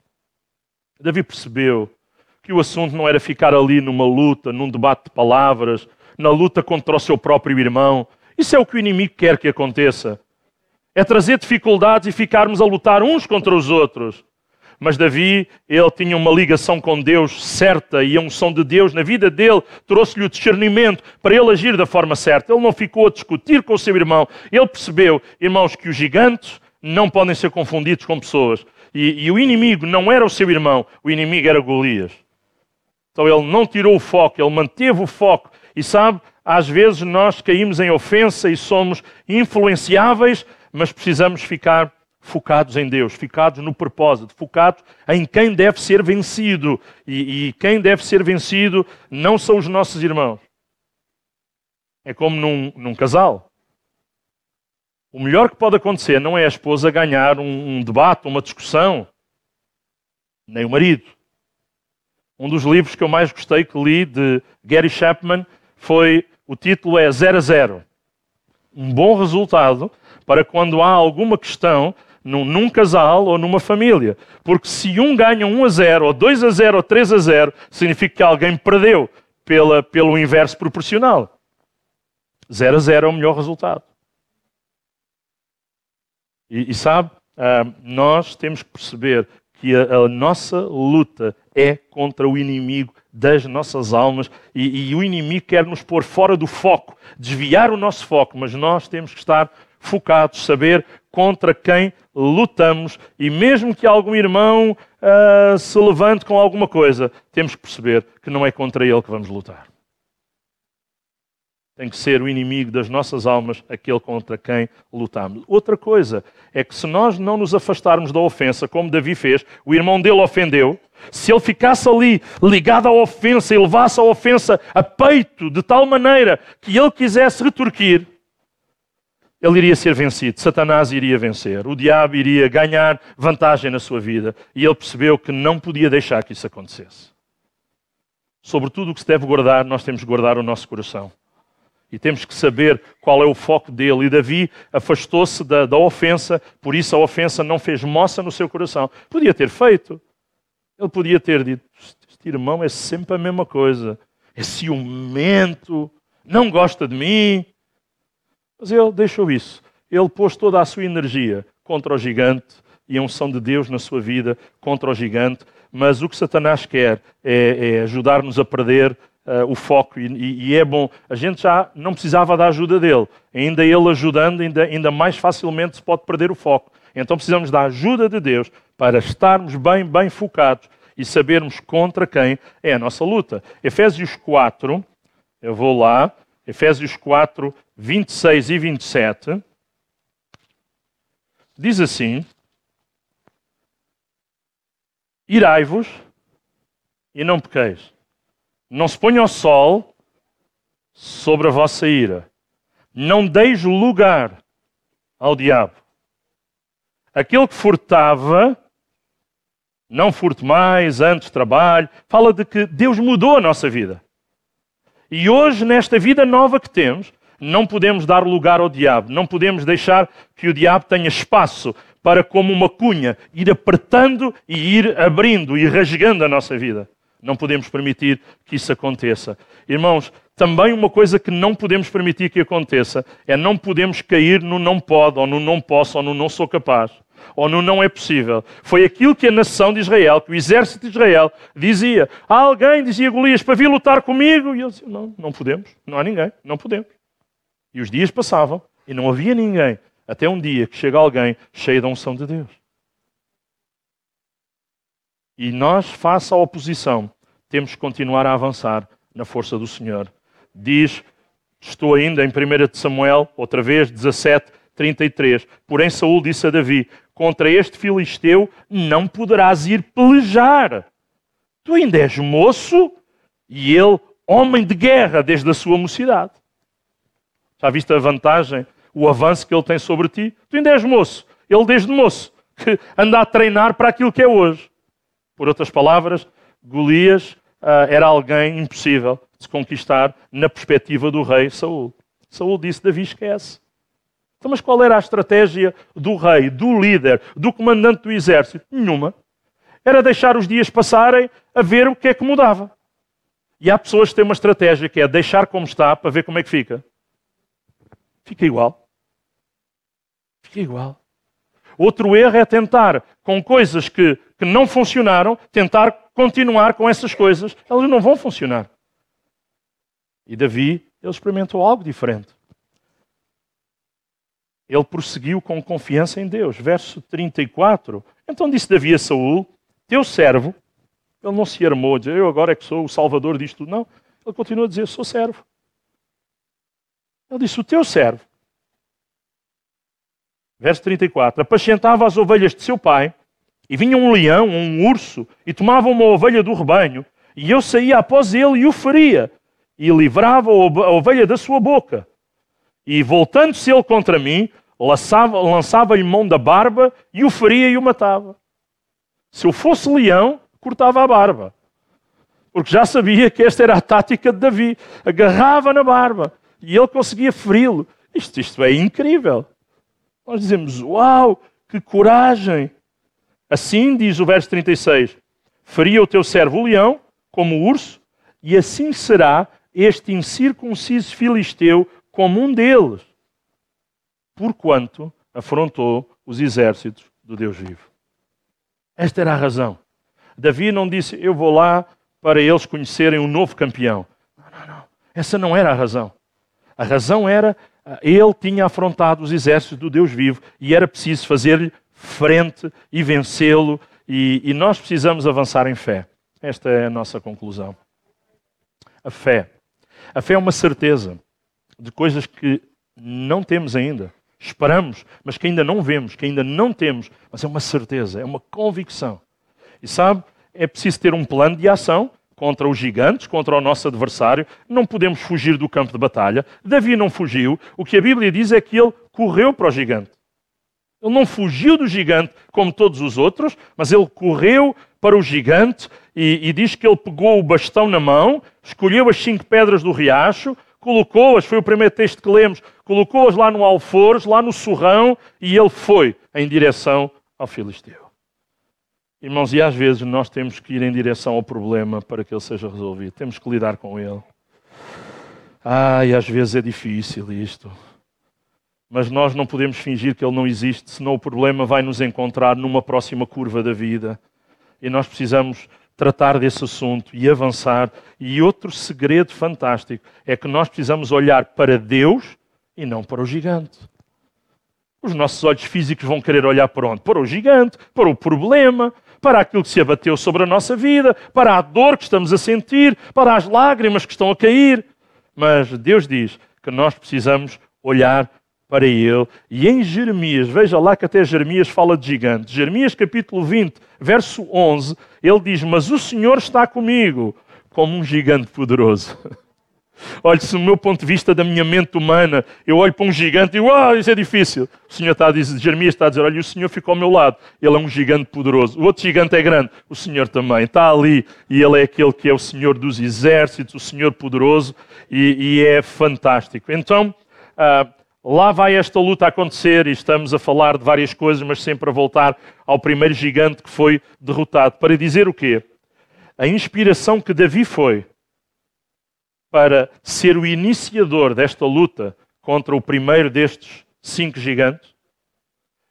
Davi percebeu que o assunto não era ficar ali numa luta, num debate de palavras, na luta contra o seu próprio irmão. Isso é o que o inimigo quer que aconteça. É trazer dificuldades e ficarmos a lutar uns contra os outros. Mas Davi, ele tinha uma ligação com Deus certa e a unção de Deus na vida dele trouxe-lhe o discernimento para ele agir da forma certa. Ele não ficou a discutir com o seu irmão. Ele percebeu, irmãos, que os gigantes não podem ser confundidos com pessoas. E, e o inimigo não era o seu irmão, o inimigo era Golias. Então ele não tirou o foco, ele manteve o foco. E sabe, às vezes nós caímos em ofensa e somos influenciáveis, mas precisamos ficar focados em Deus, focados no propósito, focados em quem deve ser vencido. E, e, quem deve ser vencido não são os nossos irmãos. É como num, num casal. O melhor que pode acontecer não é a esposa ganhar um, um debate, uma discussão, nem o marido. Um dos livros que eu mais gostei que li de Gary Chapman foi o título é 0 a 0. um bom resultado para quando há alguma questão num, num, casal ou numa família. Porque se um ganha 1 a 0, ou 2 a 0, ou 3 a 0, significa que alguém perdeu pela, pelo inverso proporcional. 0 a 0 é o melhor resultado. E, e sabe, uh, nós temos que perceber que a, a, nossa luta é contra o inimigo das nossas almas e, e o inimigo quer nos pôr fora do foco, desviar o nosso foco, mas nós temos que estar focados, saber contra quem lutamos e mesmo que algum irmão uh, se levante com alguma coisa, temos que perceber que não é contra ele que vamos lutar. Tem que ser o inimigo das nossas almas, aquele contra quem lutamos. Outra coisa é que se nós não nos afastarmos da ofensa, como Davi fez, o irmão dele ofendeu, se ele ficasse ali ligado à ofensa e levasse a ofensa a peito de tal maneira que ele quisesse retorquir, ele iria ser vencido, Satanás iria vencer, o diabo iria ganhar vantagem na sua vida. E ele percebeu que não podia deixar que isso acontecesse. Sobretudo o que se deve guardar, nós temos que guardar o nosso coração. E temos que saber qual é o foco dele. E Davi afastou-se da, da ofensa, por isso a ofensa não fez moça no seu coração. Podia ter feito. Ele podia ter dito: Este irmão é sempre a mesma coisa. É ciumento, não gosta de mim, mas ele deixou isso. Ele pôs toda a sua energia contra o gigante e a unção de Deus na sua vida contra o gigante. Mas o que Satanás quer é, é ajudar-nos a perder uh, o foco. E, e, é bom, a gente já não precisava da ajuda dele. Ainda ele ajudando, ainda, ainda mais facilmente se pode perder o foco. Então precisamos da ajuda de Deus para estarmos bem, bem focados e sabermos contra quem é a nossa luta. Efésios 4, eu vou lá, Efésios 4, 26 e 27, diz assim: Irai-vos e não pequeis. Não se ponha o sol sobre a vossa ira. Não deis lugar ao diabo. Aquele que furtava, não furte mais, antes trabalhe. Fala de que Deus mudou a nossa vida. E hoje, nesta vida nova que temos, não podemos dar lugar ao diabo, não podemos deixar que o diabo tenha espaço para, como uma cunha, ir apertando e ir abrindo e rasgando a nossa vida. Não podemos permitir que isso aconteça. Irmãos, também uma coisa que não podemos permitir que aconteça é não podemos cair no não pode, ou no não posso, ou no não sou capaz ou no não é possível. Foi aquilo que a nação de Israel, que o exército de Israel dizia. Há alguém, dizia Golias, para vir lutar comigo? E ele dizia, não, não podemos, não há ninguém, não podemos. E os dias passavam e não havia ninguém, até um dia que chega alguém cheio da unção de Deus. E nós, face à oposição, temos que continuar a avançar na força do Senhor. Diz, estou ainda em 1 Samuel, outra vez, 17, 33. Porém, Saul disse a Davi: Contra este filisteu não poderás ir pelejar. Tu ainda és moço e ele, homem de guerra desde a sua mocidade. Já viste a vantagem, o avanço que ele tem sobre ti? Tu ainda és moço. Ele, desde moço, que anda a treinar para aquilo que é hoje. Por outras palavras, Golias era alguém impossível de se conquistar na perspectiva do rei Saul. Saul disse: Davi, esquece. Então, mas qual era a estratégia do rei, do líder, do comandante do exército? Nenhuma. Era deixar os dias passarem a ver o que é que mudava. E há pessoas que têm uma estratégia que é deixar como está para ver como é que fica. Fica igual. Fica igual. Outro erro é tentar, com coisas que, que não funcionaram, tentar continuar com essas coisas. Elas não vão funcionar. E Davi, ele experimentou algo diferente ele prosseguiu com confiança em Deus. Verso 34. Então disse Davi a Saul: Teu servo, ele não se armou dizer, eu agora é que sou o salvador disto. Não. Ele continua a dizer, sou servo. Ele disse, o teu servo. Verso 34. Apacentava as ovelhas de seu pai, e vinha um leão, um urso, e tomava uma ovelha do rebanho, e eu saía após ele e o feria, e livrava a ovelha da sua boca. E voltando-se ele contra mim, lançava-lhe mão da barba e o feria e o matava. Se eu fosse leão, cortava a barba. Porque já sabia que esta era a tática de Davi. Agarrava na barba e ele conseguia feri-lo Isto, isto é incrível. Nós dizemos: Uau, que coragem! Assim diz o verso 36: Faria o teu servo o leão, como o urso, e assim será este incircunciso filisteu como um deles, porquanto afrontou os exércitos do Deus vivo. Esta era a razão. Davi não disse, eu vou lá para eles conhecerem um novo campeão. Não, não, não. Essa não era a razão. A razão era, ah, ele tinha afrontado os exércitos do Deus vivo e era preciso fazer-lhe frente e vencê-lo. E, e nós precisamos avançar em fé. Esta é a nossa conclusão. A fé. A fé é uma certeza de coisas que não temos ainda. Esperamos, mas que ainda não vemos, que ainda não temos. Mas é uma certeza, é uma convicção. E sabe, é preciso ter um plano de ação contra os gigantes, contra o nosso adversário. Não podemos fugir do campo de batalha. Davi não fugiu. O que a Bíblia diz é que ele correu para o gigante. Ele não fugiu do gigante como todos os outros, mas ele correu para o gigante e, e diz que ele pegou o bastão na mão, escolheu as cinco pedras do riacho, colocou-as, foi o primeiro texto que lemos, colocou-as lá no alforje, lá no surrão, e ele foi em direção ao filisteu. Irmãos, e às vezes nós temos que ir em direção ao problema para que ele seja resolvido. Temos que lidar com ele. Ai, às vezes é difícil isto. Mas nós não podemos fingir que ele não existe, senão o problema vai nos encontrar numa próxima curva da vida. E nós precisamos tratar desse assunto e avançar. E outro segredo fantástico é que nós precisamos olhar para Deus e não para o gigante. Os nossos olhos físicos vão querer olhar para onde? Para o gigante, para o problema, para aquilo que se abateu sobre a nossa vida, para a dor que estamos a sentir, para as lágrimas que estão a cair. Mas Deus diz que nós precisamos olhar para Ele. E em Jeremias, veja lá que até Jeremias fala de gigante. Jeremias capítulo 20, verso 11, ele diz: Mas o Senhor está comigo como um gigante poderoso. Olhe, se no meu ponto de vista da minha mente humana, eu olho para um gigante e digo, ah, isso é difícil. O Senhor está a dizer, Jeremias está a dizer, olha, o Senhor ficou ao meu lado. Ele é um gigante poderoso. O outro gigante é grande. O Senhor também está ali. E Ele é aquele que é o Senhor dos exércitos, o Senhor poderoso. E, e é fantástico. Então, ah, lá vai esta luta acontecer. E estamos a falar de várias coisas, mas sempre a voltar ao primeiro gigante que foi derrotado. Para dizer o quê? A inspiração que Davi foi para ser o iniciador desta luta contra o primeiro destes cinco gigantes,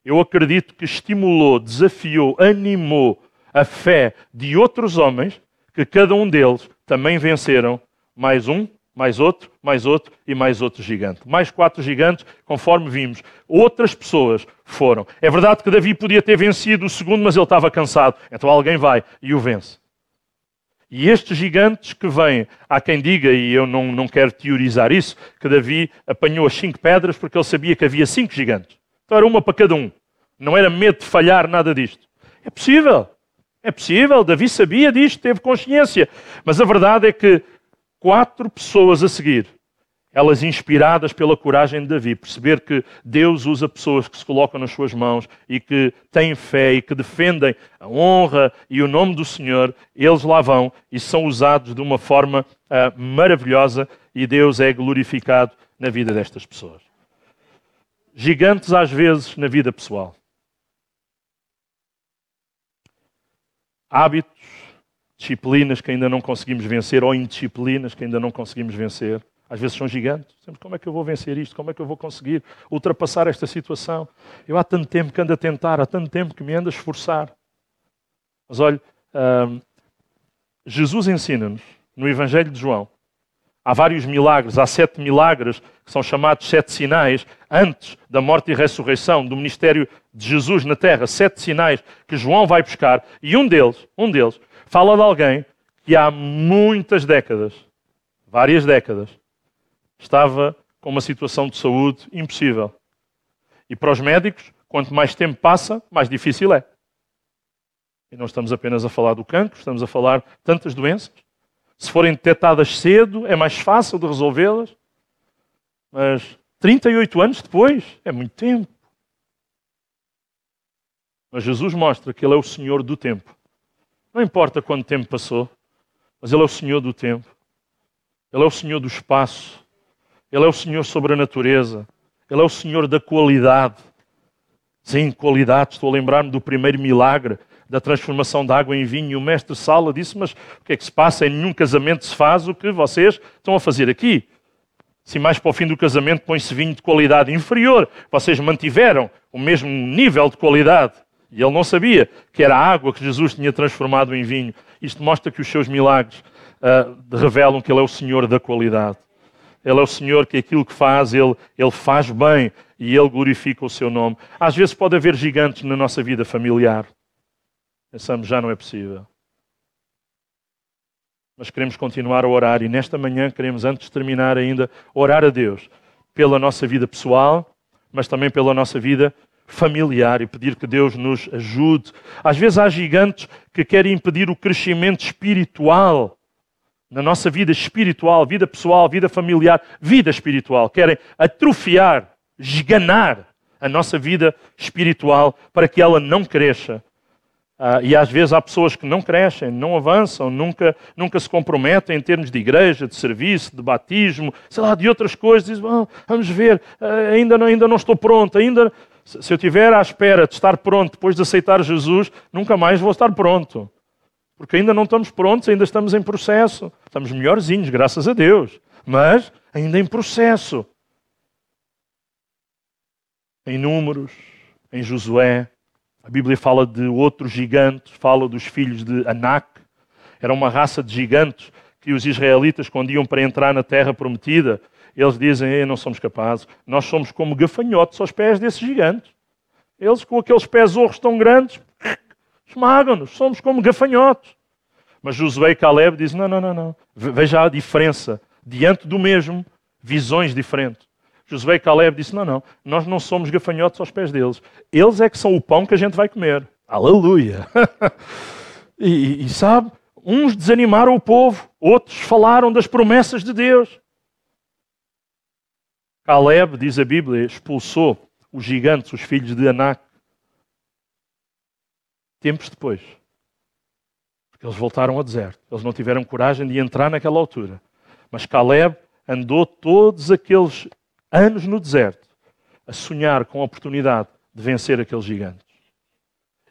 eu acredito que estimulou, desafiou, animou a fé de outros homens, que cada um deles também venceram mais um, mais outro, mais outro e mais outro gigante. Mais quatro gigantes, conforme vimos. Outras pessoas foram. É verdade que Davi podia ter vencido o segundo, mas ele estava cansado. Então alguém vai e o vence. E estes gigantes que vêm, há quem diga, e eu não, não quero teorizar isso, que Davi apanhou as cinco pedras porque ele sabia que havia cinco gigantes. Então era uma para cada um. Não era medo de falhar nada disto. É possível. É possível. Davi sabia disto, teve consciência. Mas a verdade é que quatro pessoas a seguir elas inspiradas pela coragem de Davi, perceber que Deus usa pessoas que se colocam nas suas mãos e que têm fé e que defendem a honra e o nome do Senhor, eles lá vão e são usados de uma forma uh, maravilhosa e Deus é glorificado na vida destas pessoas. Gigantes às vezes na vida pessoal. Hábitos, disciplinas que ainda não conseguimos vencer ou indisciplinas que ainda não conseguimos vencer às vezes são gigantes. Como é que eu vou vencer isto? Como é que eu vou conseguir ultrapassar esta situação? Eu há tanto tempo que ando a tentar, há tanto tempo que me ando a esforçar. Mas olha, hum, Jesus ensina-nos no Evangelho de João. Há vários milagres, há sete milagres que são chamados sete sinais antes da morte e ressurreição do ministério de Jesus na terra. Sete sinais que João vai buscar e um deles, um deles, fala de alguém que há muitas décadas, várias décadas, estava com uma situação de saúde impossível. E para os médicos, quanto mais tempo passa, mais difícil é. E não estamos apenas a falar do cancro, estamos a falar de tantas doenças. Se forem detectadas cedo, é mais fácil de resolvê-las. Mas 38 anos depois, é muito tempo. Mas Jesus mostra que Ele é o Senhor do tempo. Não importa quanto tempo passou, mas Ele é o Senhor do tempo. Ele é o Senhor do espaço. Ele é o Senhor sobre a natureza. Ele é o Senhor da qualidade. Sim, qualidade. Estou a lembrar-me do primeiro milagre da transformação da água em vinho. E o mestre Sala disse: Mas o que é que se passa? Em nenhum casamento se faz o que vocês estão a fazer aqui. Se mais para o fim do casamento põe-se vinho de qualidade inferior, vocês mantiveram o mesmo nível de qualidade. E ele não sabia que era a água que Jesus tinha transformado em vinho. Isto mostra que os seus milagres uh, revelam que ele é o Senhor da qualidade. Ele é o Senhor que aquilo que faz, ele, ele faz bem e ele glorifica o seu nome. Às vezes pode haver gigantes na nossa vida familiar. Pensamos, já não é possível. Mas queremos continuar a orar e nesta manhã queremos, antes de terminar ainda, orar a Deus pela nossa vida pessoal, mas também pela nossa vida familiar e pedir que Deus nos ajude. Às vezes há gigantes que querem impedir o crescimento espiritual na nossa vida espiritual, vida pessoal, vida familiar, vida espiritual. Querem atrofiar, esganar a nossa vida espiritual para que ela não cresça. Uh, e às vezes há pessoas que não crescem, não avançam, nunca, nunca se comprometem em termos de igreja, de serviço, de batismo, sei lá, de outras coisas. Dizem, oh, vamos ver, uh, ainda, não, ainda não estou pronto, ainda. Se eu estiver à espera de estar pronto depois de aceitar Jesus, nunca mais vou estar pronto. Porque ainda não estamos prontos, ainda estamos em processo. Estamos melhorzinhos, graças a Deus. Mas ainda em processo. Em Números, em Josué, a Bíblia fala de outros gigantes, fala dos filhos de Anak. Era uma raça de gigantes que os israelitas, quando iam para entrar na terra prometida, eles dizem: não somos capazes, nós somos como gafanhotos aos pés desses gigantes. Eles, com aqueles pés tão grandes, esmagam-nos, somos como gafanhotos. Mas Josué e Caleb dizem: não, não, não, não. Veja a diferença. Diante do mesmo, visões diferentes. Josué e Caleb disse: Não, não, nós não somos gafanhotos aos pés deles. Eles é que são o pão que a gente vai comer. Aleluia! e, e sabe, uns desanimaram o povo, outros falaram das promessas de Deus. Caleb, diz a Bíblia, expulsou os gigantes, os filhos de Anak, tempos depois. Porque eles voltaram ao deserto. Eles não tiveram coragem de entrar naquela altura. Mas Caleb andou todos aqueles anos no deserto a sonhar com a oportunidade de vencer aqueles gigantes.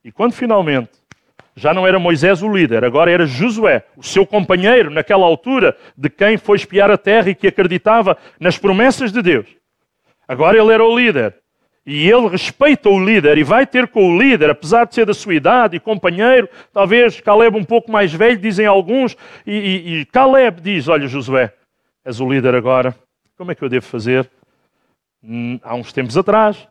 E quando finalmente já não era Moisés o líder, agora era Josué, o seu companheiro naquela altura, de quem foi espiar a terra e que acreditava nas promessas de Deus. Agora ele era o líder. E ele respeita o líder e vai ter com o líder, apesar de ser da sua idade e companheiro, talvez Caleb um pouco mais velho, dizem alguns, e, e, e Caleb diz: Olha, Josué, és o líder agora, como é que eu devo fazer? Hum, há uns tempos atrás,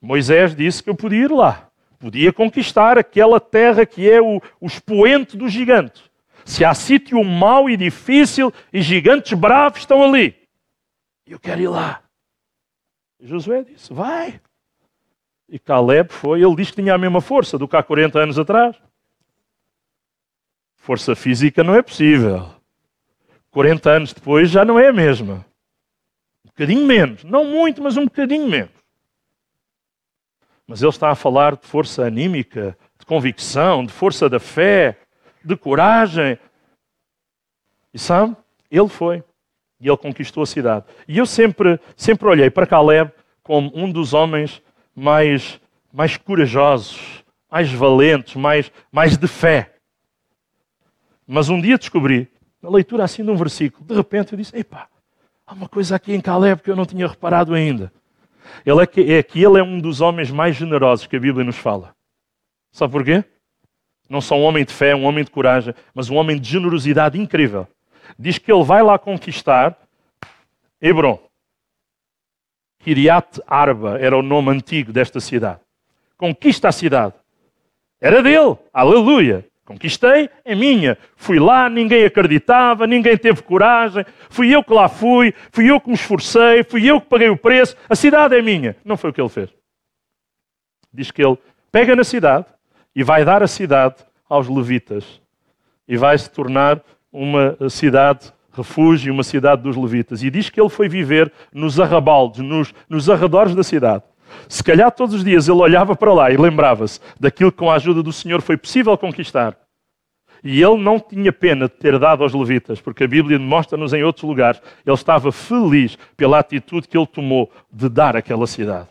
Moisés disse que eu podia ir lá, podia conquistar aquela terra que é o, o expoente dos gigantes. Se há sítio mau e difícil e gigantes bravos estão ali, eu quero ir lá. Josué disse: Vai. E Caleb foi, ele disse que tinha a mesma força do que há 40 anos atrás. Força física não é possível. 40 anos depois já não é a mesma bocadinho menos. Não muito, mas um bocadinho menos. Mas ele está a falar de força anímica, de convicção, de força da fé, de coragem. E sabe? Ele foi. E ele conquistou a cidade. E eu sempre, sempre olhei para Caleb como um dos homens mais, mais corajosos, mais valentes, mais, mais de fé. Mas um dia descobri, na leitura assim de um versículo, de repente eu disse: Epá, Há uma coisa aqui em Caleb que eu não tinha reparado ainda. Ele é que, é que ele é um dos homens mais generosos que a Bíblia nos fala. Sabe porquê? Não só um homem de fé, um homem de coragem, mas um homem de generosidade incrível. Diz que ele vai lá conquistar Hebron. Kiriat Arba era o nome antigo desta cidade. Conquista a cidade. Era dele. Aleluia. Conquistei, é minha. Fui lá, ninguém acreditava, ninguém teve coragem. Fui eu que lá fui, fui eu que me esforcei, fui eu que paguei o preço. A cidade é minha. Não foi o que ele fez. Diz que ele pega na cidade e vai dar a cidade aos levitas. E vai se tornar uma cidade refúgio, uma cidade dos levitas. E diz que ele foi viver nos arrabaldes, nos, nos arredores da cidade. Se calhar todos os dias ele olhava para lá e lembrava-se daquilo que com a ajuda do Senhor foi possível conquistar. E ele não tinha pena de ter dado aos levitas, porque a Bíblia mostra-nos em outros lugares. Ele estava feliz pela atitude que ele tomou de dar aquela cidade.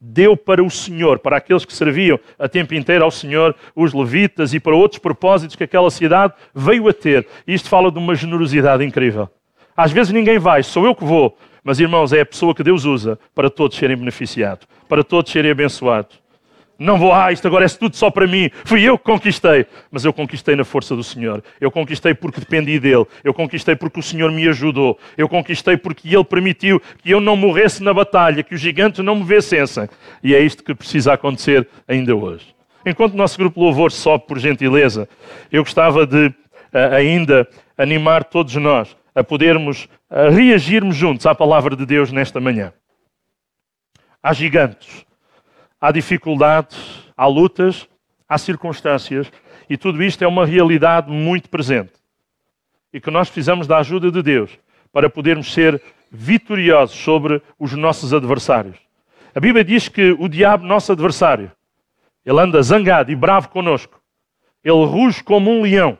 Deu para o Senhor, para aqueles que serviam a tempo inteiro ao Senhor, os levitas e para outros propósitos que aquela cidade veio a ter. Isto fala de uma generosidade incrível. Às vezes ninguém vai, sou eu que vou. Mas, irmãos, é a pessoa que Deus usa para todos serem beneficiados, para todos serem abençoados. Não vou, ah, isto agora é tudo só para mim. Fui eu que conquistei. Mas eu conquistei na força do Senhor. Eu conquistei porque dependi dele. Eu conquistei porque o Senhor me ajudou. Eu conquistei porque ele permitiu que eu não morresse na batalha, que os gigantes não me vencessem. E é isto que precisa acontecer ainda hoje. Enquanto o nosso grupo Louvor sobe por gentileza, eu gostava de uh, ainda animar todos nós a podermos uh, reagirmos juntos à palavra de Deus nesta manhã. Há gigantes há dificuldades, há lutas, há circunstâncias, e tudo isto é uma realidade muito presente. E que nós precisamos da ajuda de Deus para podermos ser vitoriosos sobre os nossos adversários. A Bíblia diz que o diabo, nosso adversário, ele anda zangado e bravo conosco. Ele ruge como um leão.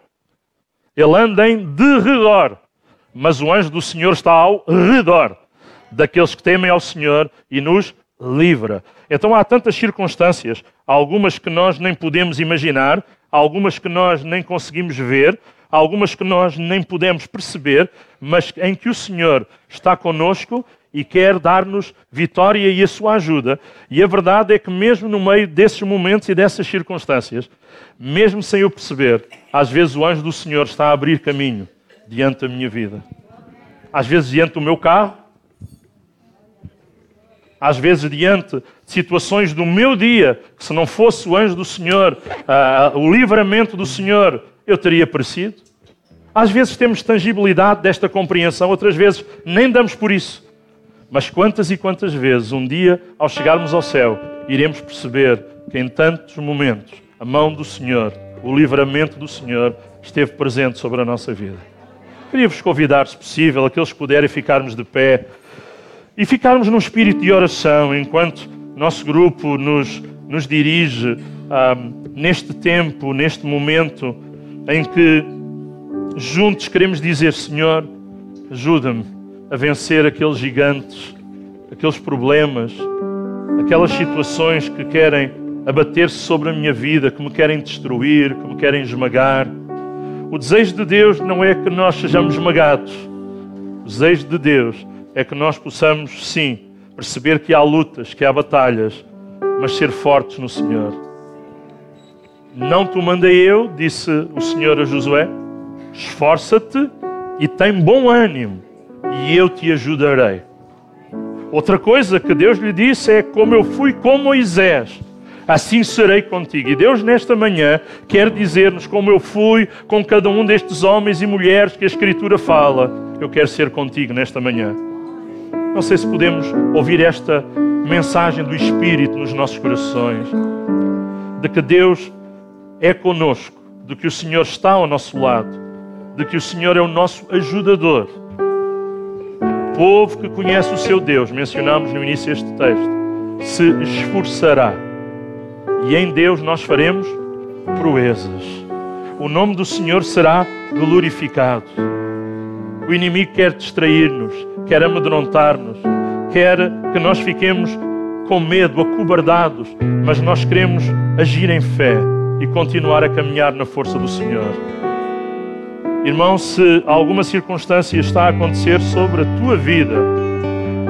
Ele anda em derredor. Mas o anjo do Senhor está ao redor daqueles que temem ao Senhor e nos livra. Então há tantas circunstâncias, algumas que nós nem podemos imaginar, algumas que nós nem conseguimos ver, algumas que nós nem podemos perceber, mas em que o Senhor está conosco e quer dar-nos vitória e a sua ajuda. E a verdade é que, mesmo no meio desses momentos e dessas circunstâncias, mesmo sem eu perceber, às vezes o anjo do Senhor está a abrir caminho diante da minha vida. Às vezes diante do meu carro, às vezes diante de situações do meu dia, que se não fosse o anjo do Senhor, uh, o livramento do Senhor, eu teria perecido. Às vezes temos tangibilidade desta compreensão, outras vezes nem damos por isso. Mas quantas e quantas vezes, um dia, ao chegarmos ao céu, iremos perceber que em tantos momentos a mão do Senhor, o livramento do Senhor, esteve presente sobre a nossa vida. Queria-vos convidar, se possível, aqueles que puderem ficarmos de pé e ficarmos num espírito de oração enquanto nosso grupo nos, nos dirige ah, neste tempo, neste momento em que juntos queremos dizer: Senhor, ajuda-me a vencer aqueles gigantes, aqueles problemas, aquelas situações que querem abater-se sobre a minha vida, que me querem destruir, que me querem esmagar. O desejo de Deus não é que nós sejamos esmagados. O desejo de Deus é que nós possamos, sim, perceber que há lutas, que há batalhas, mas ser fortes no Senhor. Não te mandei eu, disse o Senhor a Josué, esforça-te e tem bom ânimo, e eu te ajudarei. Outra coisa que Deus lhe disse é: como eu fui com Moisés, assim serei contigo. E Deus, nesta manhã, quer dizer-nos como eu fui com cada um destes homens e mulheres que a Escritura fala. Eu quero ser contigo nesta manhã. Não sei se podemos ouvir esta mensagem do Espírito nos nossos corações, de que Deus é conosco, de que o Senhor está ao nosso lado, de que o Senhor é o nosso ajudador. Povo que conhece o seu Deus, mencionamos no início este texto, se esforçará. E em Deus nós faremos proezas. O nome do Senhor será glorificado. O inimigo quer distrair-nos, quer amedrontar-nos, quer que nós fiquemos com medo, acobardados, mas nós queremos agir em fé e continuar a caminhar na força do Senhor. Irmão, se alguma circunstância está a acontecer sobre a tua vida,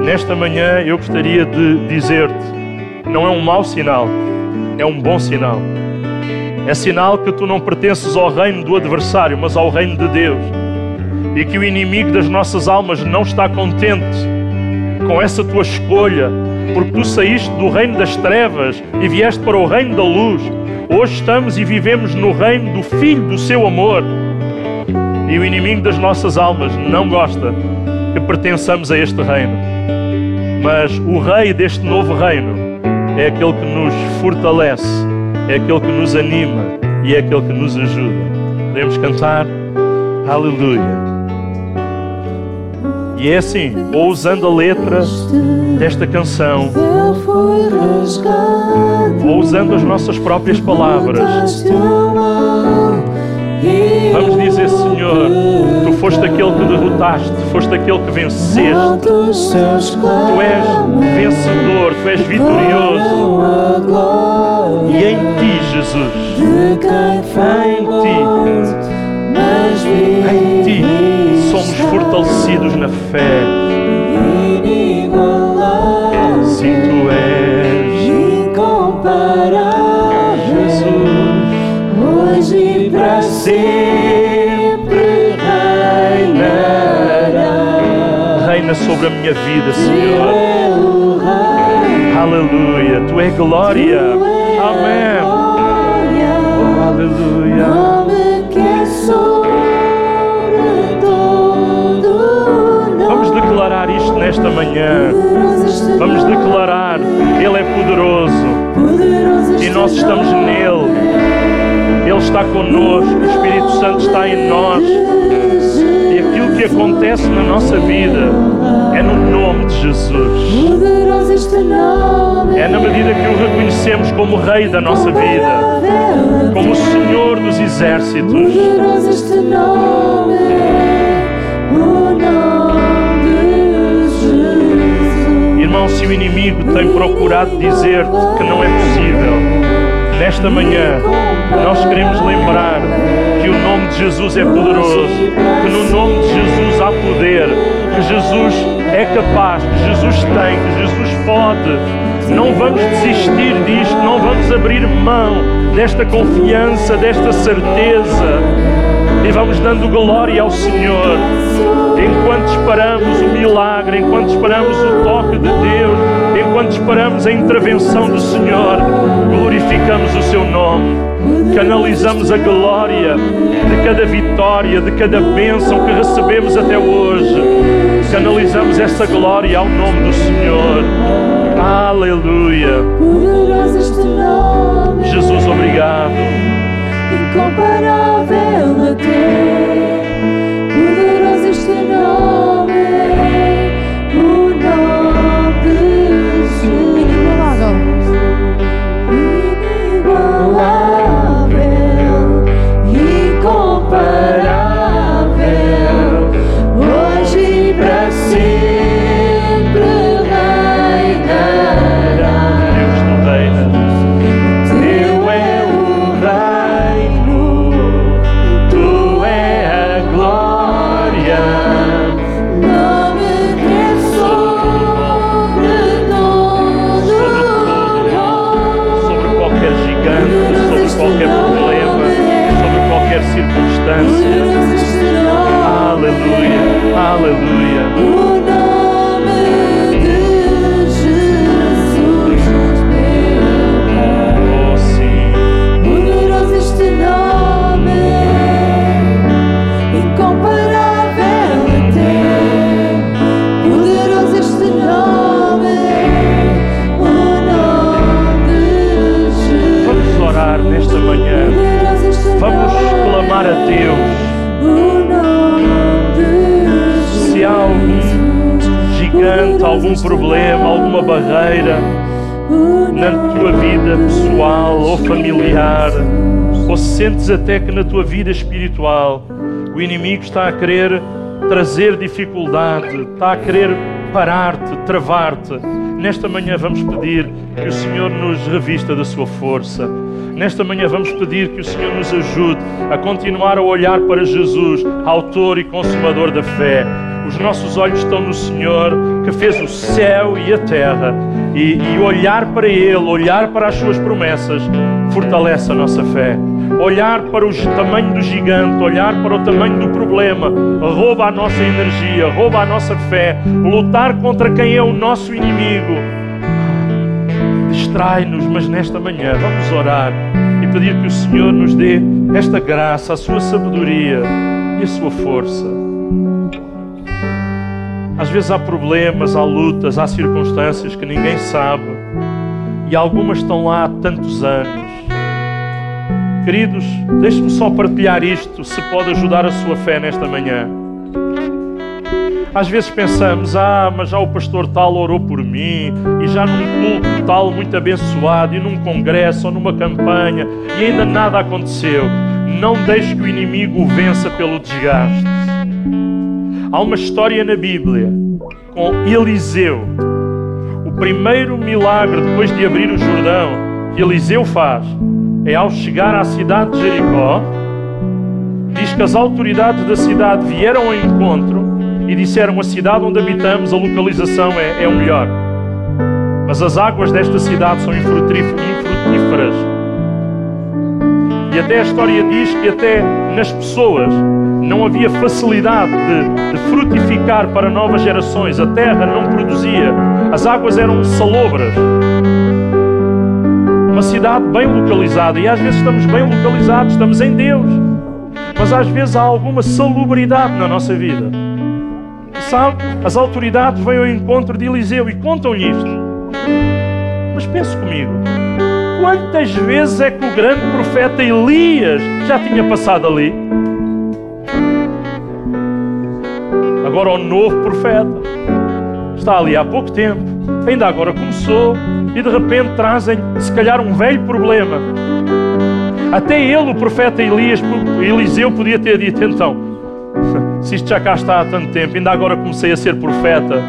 nesta manhã eu gostaria de dizer-te: não é um mau sinal, é um bom sinal. É sinal que tu não pertences ao reino do adversário, mas ao reino de Deus e que o inimigo das nossas almas não está contente com essa tua escolha, porque tu saíste do reino das trevas e vieste para o reino da luz. Hoje estamos e vivemos no reino do Filho do seu amor. E o inimigo das nossas almas não gosta que pertençamos a este reino. Mas o rei deste novo reino é aquele que nos fortalece, é aquele que nos anima e é aquele que nos ajuda. Podemos cantar? Aleluia. E é assim, ou usando a letra desta canção, ou usando as nossas próprias palavras, Vamos dizer, Senhor, tu foste aquele que derrotaste, foste aquele que venceste. Tu és vencedor, tu és vitorioso. E em ti, Jesus, em ti, em ti, somos fortalecidos na fé. Sim, tu és para sempre reinará. reina sobre a minha vida, Senhor. É. Aleluia, tu és glória. Amém. Oh, aleluia. Nome que é sobre todo nome. Vamos declarar isto nesta manhã. Vamos declarar, Ele é poderoso poderoso e nós estamos nele. Ele está connosco, o Espírito Santo está em nós. E aquilo que acontece na nossa vida é no nome de Jesus. Nome. É na medida que o reconhecemos como Rei da nossa vida, como o Senhor dos exércitos. Jesus. Irmão, se o inimigo tem procurado dizer-te que não é possível, nesta manhã nós queremos lembrar que o nome de Jesus é poderoso, que no nome de Jesus há poder, que Jesus é capaz, que Jesus tem, que Jesus pode. Não vamos desistir disto, não vamos abrir mão desta confiança, desta certeza. E vamos dando glória ao Senhor enquanto esperamos o milagre, enquanto esperamos o toque de Deus, enquanto esperamos a intervenção do Senhor, glorificamos o seu nome, canalizamos a glória de cada vitória, de cada bênção que recebemos até hoje, canalizamos essa glória ao nome do Senhor. Aleluia. Jesus, obrigado. Incomparável a ti. Circunstância. Clamar a Deus. Se há algum gigante, algum problema, alguma barreira na tua vida pessoal ou familiar, ou sentes até que na tua vida espiritual o inimigo está a querer trazer dificuldade, está a querer parar-te, travar-te. Nesta manhã vamos pedir que o Senhor nos revista da sua força. Nesta manhã vamos pedir que o Senhor nos ajude a continuar a olhar para Jesus, autor e consumador da fé. Os nossos olhos estão no Senhor que fez o céu e a terra. E, e olhar para Ele, olhar para as Suas promessas, fortalece a nossa fé. Olhar para o tamanho do gigante, olhar para o tamanho do problema, rouba a nossa energia, rouba a nossa fé. Lutar contra quem é o nosso inimigo distrai-nos, mas nesta manhã vamos orar e pedir que o Senhor nos dê esta graça, a sua sabedoria e a sua força. Às vezes há problemas, há lutas, há circunstâncias que ninguém sabe e algumas estão lá há tantos anos. Queridos, deixe-me só partilhar isto, se pode ajudar a sua fé nesta manhã. Às vezes pensamos, ah, mas já o pastor tal orou por mim, e já num culto tal muito abençoado, e num congresso ou numa campanha, e ainda nada aconteceu. Não deixe que o inimigo o vença pelo desgaste. Há uma história na Bíblia com Eliseu. O primeiro milagre depois de abrir o Jordão que Eliseu faz é ao chegar à cidade de Jericó. Diz que as autoridades da cidade vieram ao encontro e disseram: A cidade onde habitamos, a localização é, é o melhor. Mas as águas desta cidade são infrutíferas. E até a história diz que até nas pessoas não havia facilidade de, de, frutificar para novas gerações. A terra não produzia. As águas eram salobras. Uma cidade bem localizada. E às vezes estamos bem localizados, estamos em Deus. Mas às vezes há alguma salubridade na nossa vida. Sabe, as autoridades vêm ao encontro de Eliseu e contam-lhe isto. Mas pense comigo. Quantas vezes é que o grande profeta Elias já tinha passado ali? Agora o novo profeta está ali há pouco tempo, ainda agora começou, e de repente trazem, se calhar, um velho problema. Até ele, o profeta Elias, Eliseu, podia ter dito: então, se isto já cá está há tanto tempo, ainda agora comecei a ser profeta,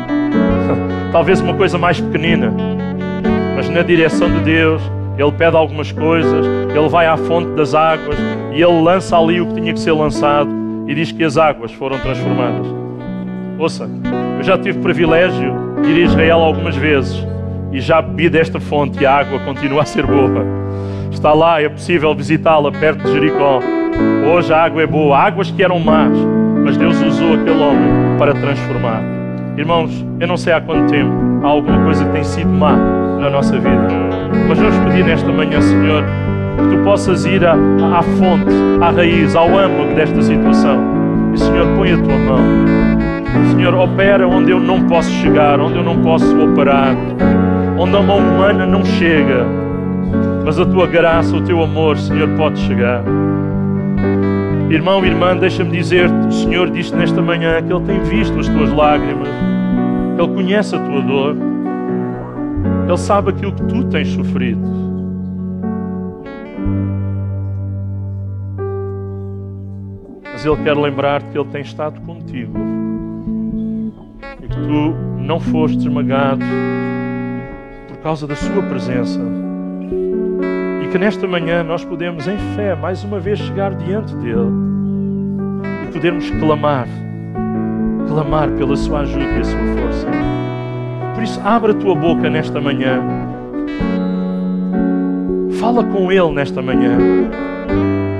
talvez uma coisa mais pequenina, mas na direção de Deus, ele pede algumas coisas, ele vai à fonte das águas e ele lança ali o que tinha que ser lançado e diz que as águas foram transformadas. Ouça, eu já tive privilégio de ir a Israel algumas vezes e já bebi desta fonte e a água continua a ser boa. Está lá, é possível visitá-la perto de Jericó. Hoje a água é boa, águas que eram más, mas Deus usou aquele homem para transformar. Irmãos, eu não sei há quanto tempo há alguma coisa que tem sido má na nossa vida, mas vamos pedir nesta manhã, Senhor, que tu possas ir à, à fonte, à raiz, ao âmago desta situação. E, Senhor, põe a tua mão. Senhor, opera onde eu não posso chegar, onde eu não posso operar, onde a mão humana não chega, mas a tua graça, o teu amor, Senhor, pode chegar. Irmão, irmã, deixa-me dizer-te: o Senhor disse nesta manhã que Ele tem visto as tuas lágrimas, Ele conhece a tua dor, Ele sabe aquilo que tu tens sofrido. Mas Ele quer lembrar-te que Ele tem estado contigo e que tu não foste esmagado por causa da Sua presença. Que nesta manhã nós podemos, em fé, mais uma vez chegar diante dEle e podermos clamar, clamar pela Sua ajuda e a Sua força. Por isso, abre a tua boca nesta manhã. Fala com Ele nesta manhã.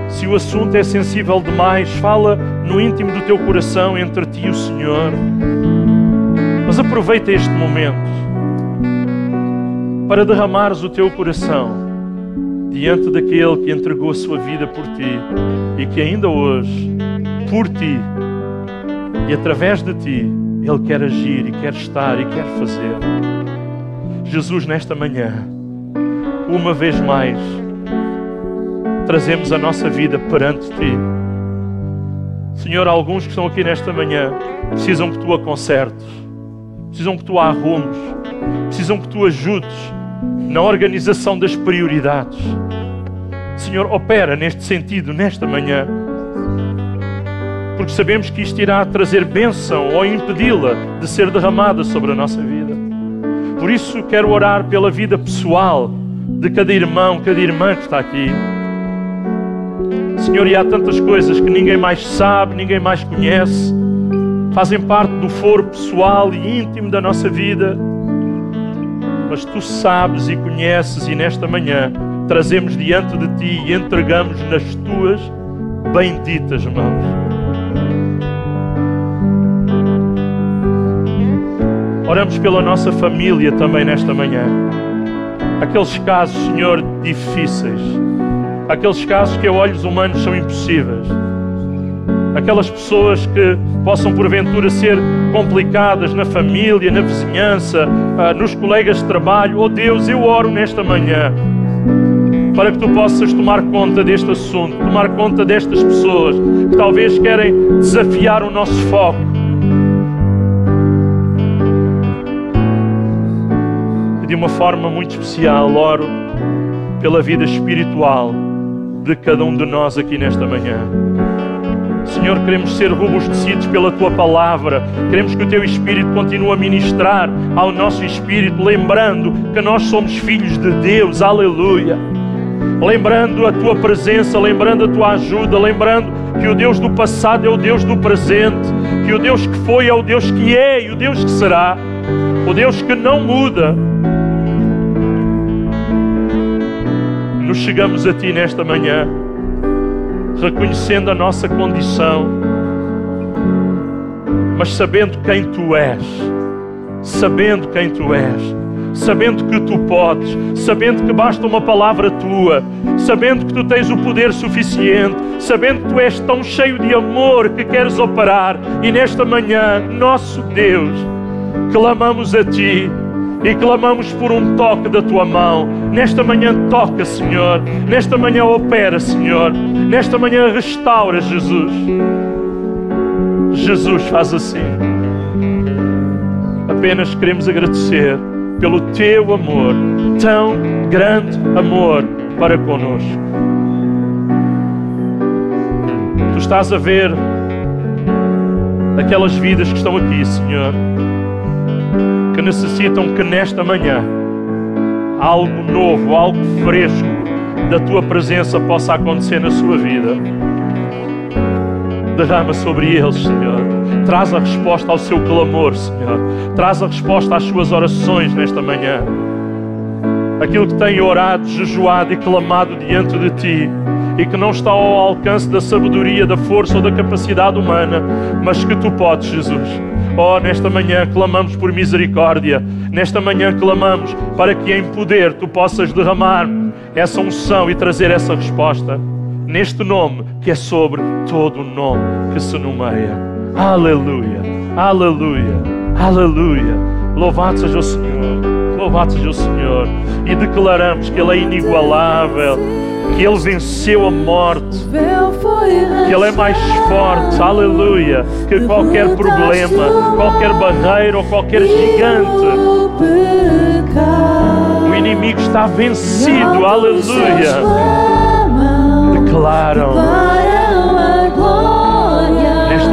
Se o assunto é sensível demais, fala no íntimo do teu coração entre ti e o Senhor. Mas aproveita este momento para derramares o teu coração diante daquele que entregou a sua vida por ti e que ainda hoje, por ti e através de ti, Ele quer agir e quer estar e quer fazer. Jesus, nesta manhã, uma vez mais, trazemos a nossa vida perante ti. Senhor, alguns que estão aqui nesta manhã precisam que tu a consertes, precisam que tu a arrumes, precisam que tu ajudes na organização das prioridades. Senhor, opera neste sentido nesta manhã, porque sabemos que isto irá trazer bênção ou impedi-la de ser derramada sobre a nossa vida. Por isso, quero orar pela vida pessoal de cada irmão, cada irmã que está aqui. Senhor, e há tantas coisas que ninguém mais sabe, ninguém mais conhece, fazem parte do foro pessoal e íntimo da nossa vida mas tu sabes e conheces, e nesta manhã trazemos diante de ti e entregamos nas tuas benditas mãos. Oramos pela nossa família também nesta manhã. Aqueles casos, Senhor, difíceis. Aqueles casos que a olhos humanos são impossíveis. Aquelas pessoas que possam porventura ser complicadas na família, na vizinhança, ah, nos colegas de trabalho. Oh Deus, eu oro nesta manhã para que tu possas tomar conta deste assunto, tomar conta destas pessoas que talvez querem desafiar o nosso foco. E de uma forma muito especial, oro pela vida espiritual de cada um de nós aqui nesta manhã. Senhor, queremos ser robustecidos pela tua palavra. Queremos que o teu Espírito continue a ministrar ao nosso espírito, lembrando que nós somos filhos de Deus. Aleluia. Lembrando a tua presença, lembrando a tua ajuda, lembrando que o Deus do passado é o Deus do presente, que o Deus que foi é o Deus que é e o Deus que será, o Deus que não muda. Nos chegamos a ti nesta manhã reconhecendo a nossa condição, mas sabendo quem tu és, sabendo quem tu és, sabendo que tu podes, sabendo que basta uma palavra tua, sabendo que tu tens o poder suficiente, sabendo que tu és tão cheio de amor que queres operar, e nesta manhã, nosso Deus, clamamos a ti e clamamos por um toque da tua mão. Nesta manhã, toca, Senhor. Nesta manhã, opera, Senhor. Nesta manhã, restaura, Jesus. Jesus faz assim. Apenas queremos agradecer pelo teu amor, tão grande amor para conosco. Tu estás a ver aquelas vidas que estão aqui, Senhor necessitam que nesta manhã algo novo, algo fresco da tua presença possa acontecer na sua vida. Derrama sobre eles, Senhor. Traz a resposta ao seu clamor, Senhor. Traz a resposta às suas orações nesta manhã. Aquilo que tem orado, jejuado e clamado diante de ti e que não está ao alcance da sabedoria, da força ou da capacidade humana, mas que tu podes, Jesus. Oh, nesta manhã clamamos por misericórdia. Nesta manhã clamamos para que em poder tu possas derramar essa unção e trazer essa resposta. Neste nome que é sobre todo o nome que se nomeia. Aleluia, aleluia, aleluia. Louvado seja o Senhor, louvado seja o Senhor. E declaramos que Ele é inigualável, que Ele venceu a morte, que Ele é mais forte, aleluia, que qualquer problema, qualquer barreira ou qualquer gigante. O inimigo está vencido, aleluia. Declaram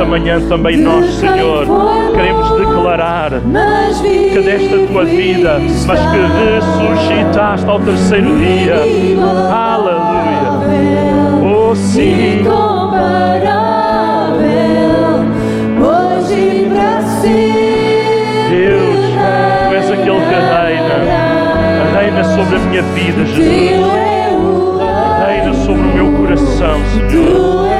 nesta manhã também nós, Senhor, queremos declarar que desta tua vida, mas que ressuscitaste ao terceiro dia. Aleluia. Sim. Incomparável, hoje pra sempre. Deus, tu és aquele que reina. Reina sobre a minha vida, Jesus. Reina sobre o meu coração, Senhor.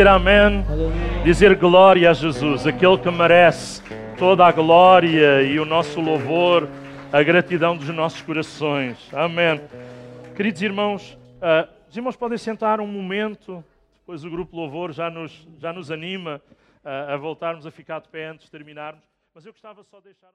Dizer amém? Dizer glória a Jesus, aquele que merece toda a glória e o nosso louvor, a gratidão dos nossos corações. Amém. Queridos irmãos, ah, os irmãos podem sentar um momento, depois o grupo louvor já nos, já nos anima ah, a voltarmos a ficar de pé antes de terminarmos, mas eu gostava só de deixar.